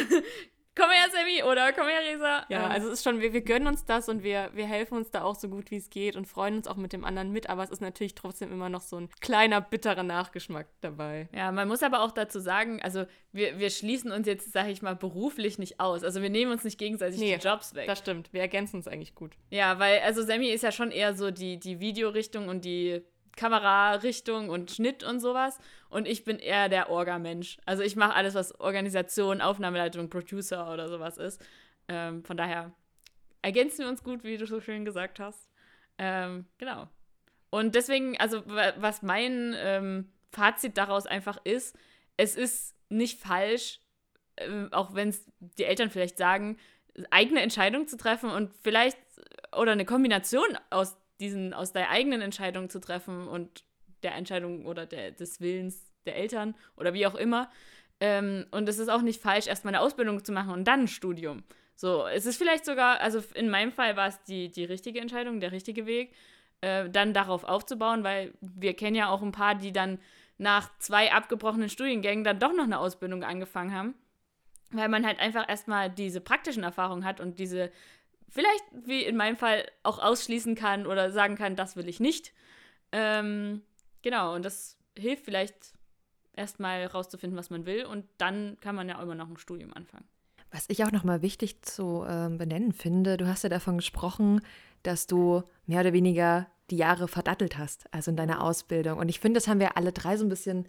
komm her, Sammy, oder komm her, Resa. Ja, ähm. also es ist schon, wir, wir gönnen uns das und wir, wir helfen uns da auch so gut wie es geht und freuen uns auch mit dem anderen mit, aber es ist natürlich trotzdem immer noch so ein kleiner, bitterer Nachgeschmack dabei. Ja, man muss aber auch dazu sagen, also wir, wir schließen uns jetzt, sag ich mal, beruflich nicht aus. Also wir nehmen uns nicht gegenseitig nee, die Jobs weg. Das stimmt, wir ergänzen uns eigentlich gut. Ja, weil, also Sammy ist ja schon eher so die, die Videorichtung und die Kamerarichtung und Schnitt und sowas. Und ich bin eher der Orga-Mensch. Also ich mache alles, was Organisation, Aufnahmeleitung, Producer oder sowas ist. Ähm, von daher ergänzen wir uns gut, wie du so schön gesagt hast. Ähm, genau. Und deswegen, also was mein ähm, Fazit daraus einfach ist, es ist nicht falsch, äh, auch wenn es die Eltern vielleicht sagen, eigene Entscheidungen zu treffen und vielleicht oder eine Kombination aus diesen aus der eigenen Entscheidung zu treffen und der Entscheidung oder der, des Willens der Eltern oder wie auch immer. Ähm, und es ist auch nicht falsch, erstmal eine Ausbildung zu machen und dann ein Studium. So, es ist vielleicht sogar, also in meinem Fall war es die, die richtige Entscheidung, der richtige Weg, äh, dann darauf aufzubauen, weil wir kennen ja auch ein paar, die dann nach zwei abgebrochenen Studiengängen dann doch noch eine Ausbildung angefangen haben, weil man halt einfach erstmal diese praktischen Erfahrungen hat und diese vielleicht, wie in meinem Fall, auch ausschließen kann oder sagen kann, das will ich nicht. Ähm, genau, und das hilft vielleicht erstmal rauszufinden, was man will und dann kann man ja immer noch ein Studium anfangen. Was ich auch nochmal wichtig zu äh, benennen finde, du hast ja davon gesprochen, dass du mehr oder weniger die Jahre verdattelt hast, also in deiner Ausbildung. Und ich finde, das haben wir alle drei so ein bisschen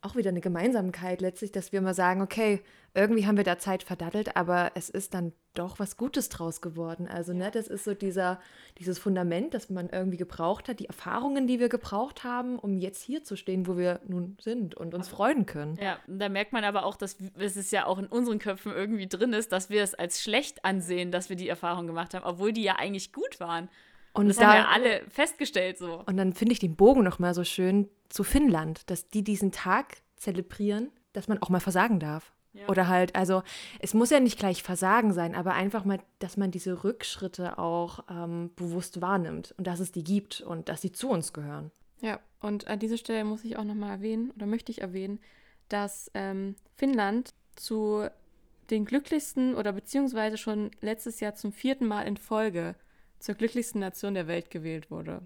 auch wieder eine Gemeinsamkeit letztlich, dass wir mal sagen, okay, irgendwie haben wir da Zeit verdattelt, aber es ist dann doch was Gutes draus geworden. Also, ne, das ist so dieser, dieses Fundament, das man irgendwie gebraucht hat, die Erfahrungen, die wir gebraucht haben, um jetzt hier zu stehen, wo wir nun sind und uns freuen können. Ja, da merkt man aber auch, dass es ja auch in unseren Köpfen irgendwie drin ist, dass wir es als schlecht ansehen, dass wir die Erfahrung gemacht haben, obwohl die ja eigentlich gut waren. Und, das da, haben wir alle festgestellt so. Und dann finde ich den Bogen noch mal so schön zu Finnland, dass die diesen Tag zelebrieren, dass man auch mal versagen darf. Ja. Oder halt, also es muss ja nicht gleich Versagen sein, aber einfach mal, dass man diese Rückschritte auch ähm, bewusst wahrnimmt und dass es die gibt und dass sie zu uns gehören. Ja, und an dieser Stelle muss ich auch nochmal erwähnen oder möchte ich erwähnen, dass ähm, Finnland zu den glücklichsten oder beziehungsweise schon letztes Jahr zum vierten Mal in Folge zur glücklichsten Nation der Welt gewählt wurde.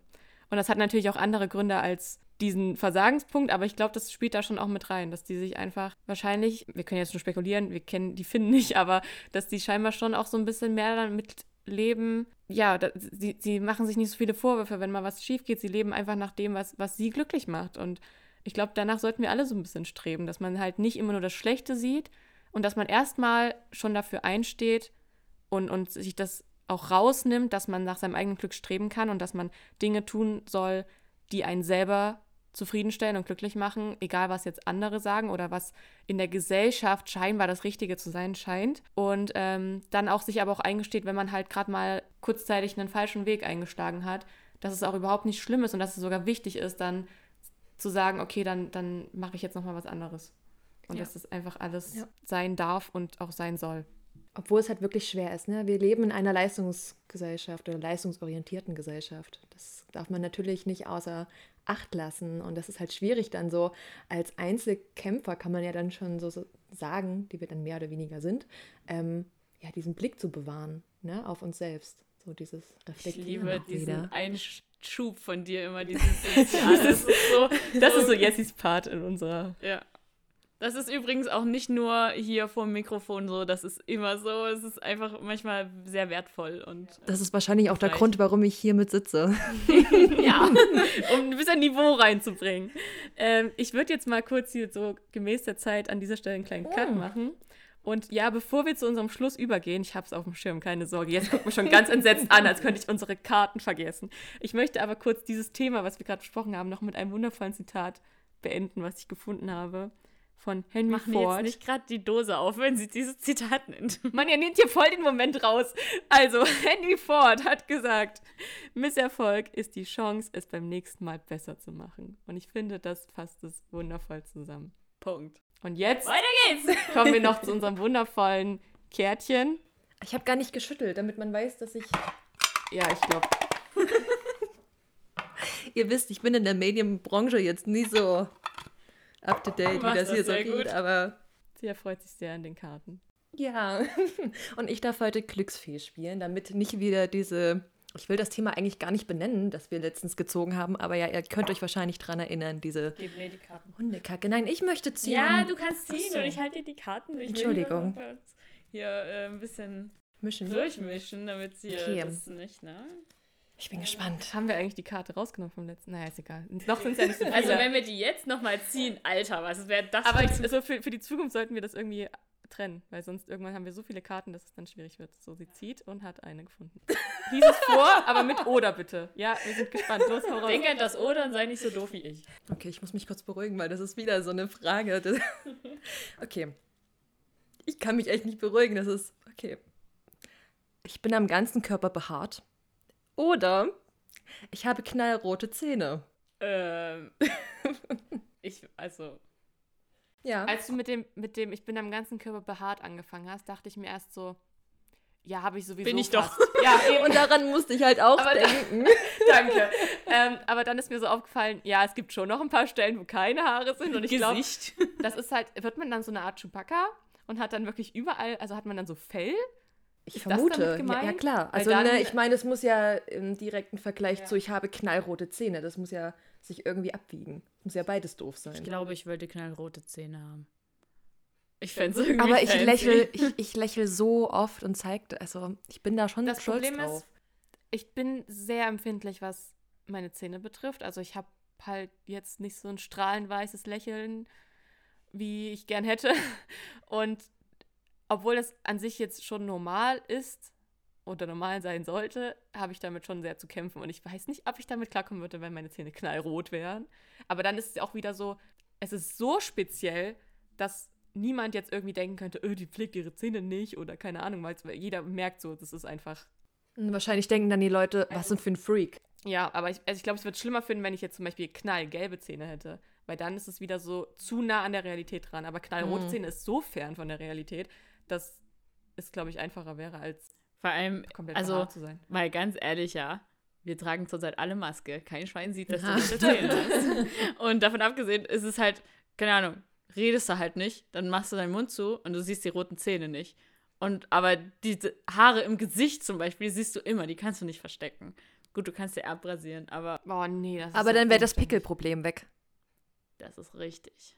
Und das hat natürlich auch andere Gründe als diesen Versagenspunkt, aber ich glaube, das spielt da schon auch mit rein, dass die sich einfach wahrscheinlich, wir können jetzt nur spekulieren, wir kennen die Finnen nicht, aber dass die scheinbar schon auch so ein bisschen mehr damit leben, ja, da, sie, sie machen sich nicht so viele Vorwürfe, wenn mal was schief geht, sie leben einfach nach dem, was, was sie glücklich macht. Und ich glaube, danach sollten wir alle so ein bisschen streben, dass man halt nicht immer nur das Schlechte sieht und dass man erstmal schon dafür einsteht und, und sich das auch rausnimmt, dass man nach seinem eigenen Glück streben kann und dass man Dinge tun soll, die einen selber zufriedenstellen und glücklich machen, egal was jetzt andere sagen oder was in der Gesellschaft scheinbar das Richtige zu sein scheint. Und ähm, dann auch sich aber auch eingesteht, wenn man halt gerade mal kurzzeitig einen falschen Weg eingeschlagen hat, dass es auch überhaupt nicht schlimm ist und dass es sogar wichtig ist, dann zu sagen, okay, dann, dann mache ich jetzt nochmal was anderes. Und ja. dass das einfach alles ja. sein darf und auch sein soll. Obwohl es halt wirklich schwer ist. Ne? Wir leben in einer Leistungsgesellschaft oder leistungsorientierten Gesellschaft. Das darf man natürlich nicht außer Acht lassen. Und das ist halt schwierig dann so. Als Einzelkämpfer kann man ja dann schon so, sagen, die wir dann mehr oder weniger sind, ähm, ja, diesen Blick zu bewahren ne? auf uns selbst. So dieses Reflektieren. Ich liebe diesen wieder. Einschub von dir immer, dieses das ist so, das ist so Jessis Part in unserer ja. Das ist übrigens auch nicht nur hier vor dem Mikrofon so, das ist immer so. Es ist einfach manchmal sehr wertvoll. und Das ist wahrscheinlich auch der Grund, warum ich hier mit sitze. ja, um ein bisschen Niveau reinzubringen. Ähm, ich würde jetzt mal kurz hier so gemäß der Zeit an dieser Stelle einen kleinen Cut oh. machen. Und ja, bevor wir zu unserem Schluss übergehen, ich habe es auf dem Schirm, keine Sorge, jetzt guckt mich schon ganz entsetzt an, als könnte ich unsere Karten vergessen. Ich möchte aber kurz dieses Thema, was wir gerade besprochen haben, noch mit einem wundervollen Zitat beenden, was ich gefunden habe von Henry Machen Ford. jetzt nicht gerade die Dose auf, wenn sie dieses Zitat nennt. Man, ihr nehmt hier voll den Moment raus. Also, Henry Ford hat gesagt, Misserfolg ist die Chance, es beim nächsten Mal besser zu machen. Und ich finde, das fasst es wundervoll zusammen. Punkt. Und jetzt Weiter geht's. kommen wir noch zu unserem wundervollen Kärtchen. Ich habe gar nicht geschüttelt, damit man weiß, dass ich... Ja, ich glaube... Ihr wisst, ich bin in der Medienbranche jetzt nie so up to date, wie das hier so geht, aber. Sie erfreut sich sehr an den Karten. Ja, und ich darf heute Glücksfee spielen, damit nicht wieder diese. Ich will das Thema eigentlich gar nicht benennen, das wir letztens gezogen haben, aber ja, ihr könnt euch wahrscheinlich daran erinnern, diese Gib mir die Karten. Hundekacke. Nein, ich möchte ziehen. Ja, du kannst ziehen so. und ich halte dir die Karten. Ich Entschuldigung. Hier äh, ein bisschen Mischen. durchmischen, damit sie okay. das nicht, ne? Ich bin gespannt. Haben wir eigentlich die Karte rausgenommen vom letzten? Naja, ist egal. Noch sind es ja nicht so viele. Also wenn wir die jetzt nochmal ziehen, Alter, was wäre das? Aber also für, für die Zukunft sollten wir das irgendwie trennen, weil sonst irgendwann haben wir so viele Karten, dass es dann schwierig wird. So, sie zieht und hat eine gefunden. Hieß es vor, aber mit Oder bitte. Ja, wir sind gespannt. Los, hau raus. Denk an das Oder und sei nicht so doof wie ich. Okay, ich muss mich kurz beruhigen, weil das ist wieder so eine Frage. okay. Ich kann mich echt nicht beruhigen, das ist okay. Ich bin am ganzen Körper behaart. Oder ich habe knallrote Zähne. Ähm. ich, also. Ja. Als du mit dem, mit dem Ich bin am ganzen Körper behaart angefangen hast, dachte ich mir erst so, ja, habe ich sowieso. Bin ich fast. doch. Ja, eben. Und daran musste ich halt auch aber denken. Da, danke. ähm, aber dann ist mir so aufgefallen, ja, es gibt schon noch ein paar Stellen, wo keine Haare sind. Und ich glaube, das ist halt, wird man dann so eine Art Chewbacca und hat dann wirklich überall, also hat man dann so Fell ich ist vermute, ja, ja, klar. Also dann, ne, ich meine, es muss ja im direkten Vergleich ja. zu ich habe knallrote Zähne, das muss ja sich irgendwie abwiegen. Muss ja beides doof sein. Ich glaube, ich würde knallrote Zähne haben. Ich fände es irgendwie Aber ich lächle, ich, ich lächle so oft und zeige, also ich bin da schon das stolz Problem drauf. Ist, ich bin sehr empfindlich, was meine Zähne betrifft. Also ich habe halt jetzt nicht so ein strahlenweißes Lächeln wie ich gern hätte. Und obwohl das an sich jetzt schon normal ist oder normal sein sollte, habe ich damit schon sehr zu kämpfen. Und ich weiß nicht, ob ich damit klarkommen würde, wenn meine Zähne knallrot wären. Aber dann ist es auch wieder so, es ist so speziell, dass niemand jetzt irgendwie denken könnte, öh, die pflegt ihre Zähne nicht oder keine Ahnung, weil jeder merkt so, das ist einfach. Wahrscheinlich denken dann die Leute, was sind für ein Freak. Ja, aber ich, also ich glaube, es wird schlimmer finden, wenn ich jetzt zum Beispiel knallgelbe Zähne hätte. Weil dann ist es wieder so zu nah an der Realität dran. Aber knallrote Mhm. Zähne ist so fern von der Realität, dass es, glaube ich, einfacher wäre, als Vor allem, komplett also zu sein. mal ganz ehrlich, ja. Wir tragen zurzeit alle Maske. Kein Schwein sieht, dass du Ja, rote Zähne hast. Und davon abgesehen ist es halt, keine Ahnung, redest du halt nicht, dann machst du deinen Mund zu und du siehst die roten Zähne nicht. Und aber diese Haare im Gesicht zum Beispiel, die siehst du immer, die kannst du nicht verstecken. Gut, du kannst dir abrasieren, aber Oh, nee, das ist Aber so dann wäre das. Pickelproblem weg. das ist richtig.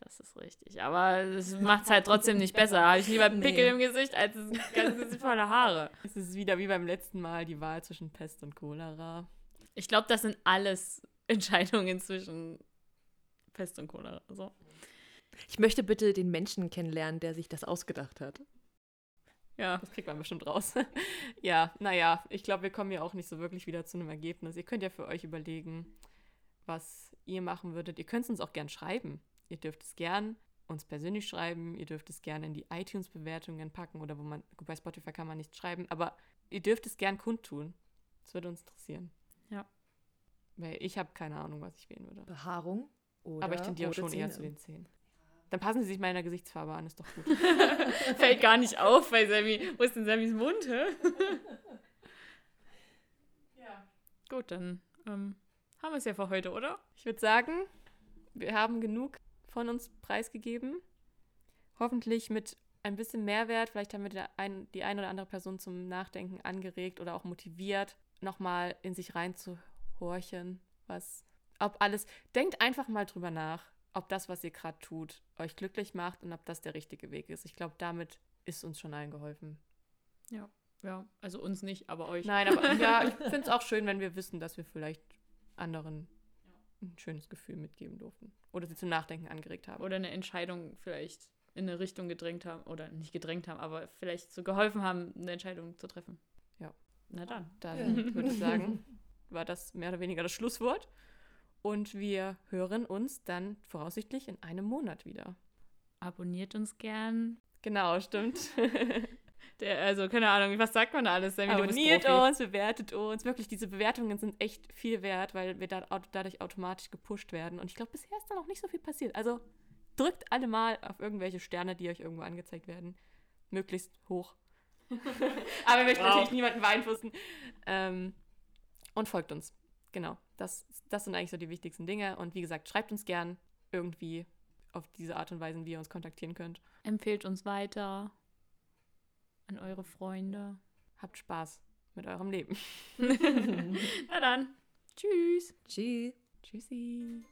Das ist richtig. Aber es macht es halt trotzdem nicht besser. Habe ich lieber Pickel Nee. im Gesicht als das ganze Gesicht voller Haare. Es ist wieder wie beim letzten Mal die Wahl zwischen Pest und Cholera. Ich glaube, das sind alles Entscheidungen zwischen Pest und Cholera. So. Ich möchte bitte den Menschen kennenlernen, der sich das ausgedacht hat. Ja. Das kriegt man bestimmt raus. ja, naja, ich glaube, wir kommen ja auch nicht so wirklich wieder zu einem Ergebnis. Ihr könnt ja für euch überlegen, was ihr machen würdet. Ihr könnt es uns auch gern schreiben. Ihr dürft es gern uns persönlich schreiben. Ihr dürft es gerne in die iTunes-Bewertungen packen oder wo man, gut, bei Spotify kann man nichts schreiben, aber ihr dürft es gern kundtun. Das würde uns interessieren. Ja. Weil ich habe keine Ahnung, was ich wählen würde. Behaarung oder aber ich tendiere auch schon eher zu den Zähnen. Dann passen sie sich meiner Gesichtsfarbe an, ist doch gut. Fällt gar nicht auf bei Sammy. Wo ist denn Sammys Mund, hä? ja. Gut, dann ähm, haben wir es ja für heute, oder? Ich würde sagen, wir haben genug von uns preisgegeben. Hoffentlich mit ein bisschen Mehrwert. Vielleicht haben wir ein, die ein oder andere Person zum Nachdenken angeregt oder auch motiviert, nochmal in sich reinzuhorchen, was, ob alles. Denkt einfach mal drüber nach, ob das, was ihr gerade tut, euch glücklich macht und ob das der richtige Weg ist. Ich glaube, damit ist uns schon allen geholfen. Ja, also uns nicht, aber euch. Nein, aber ja, ich finde es auch schön, wenn wir wissen, dass wir vielleicht anderen ein schönes Gefühl mitgeben durften. Oder sie zum Nachdenken angeregt haben. Oder eine Entscheidung vielleicht in eine Richtung gedrängt haben. Oder nicht gedrängt haben, aber vielleicht so geholfen haben, eine Entscheidung zu treffen. Ja. Na dann. Dann würde ich sagen, war das mehr oder weniger das Schlusswort. Und wir hören uns dann voraussichtlich in einem Monat wieder. Abonniert uns gern. Genau, stimmt. Der, also, keine Ahnung, was sagt man da alles? Sammy, du bist Abonniert uns, bewertet uns. Wirklich, diese Bewertungen sind echt viel wert, weil wir da, dadurch automatisch gepusht werden. Und ich glaube, bisher ist da noch nicht so viel passiert. Also drückt alle mal auf irgendwelche Sterne, die euch irgendwo angezeigt werden. Möglichst hoch. Aber wir möchten Wow. natürlich niemanden beeinflussen. Ähm, und folgt uns. Genau. Das, das sind eigentlich so die wichtigsten Dinge. Und wie gesagt, schreibt uns gern irgendwie auf diese Art und Weise, wie ihr uns kontaktieren könnt. Empfehlt uns weiter an eure Freunde. Habt Spaß mit eurem Leben. Na dann. Tschüss. Tschüss. Tschüssi.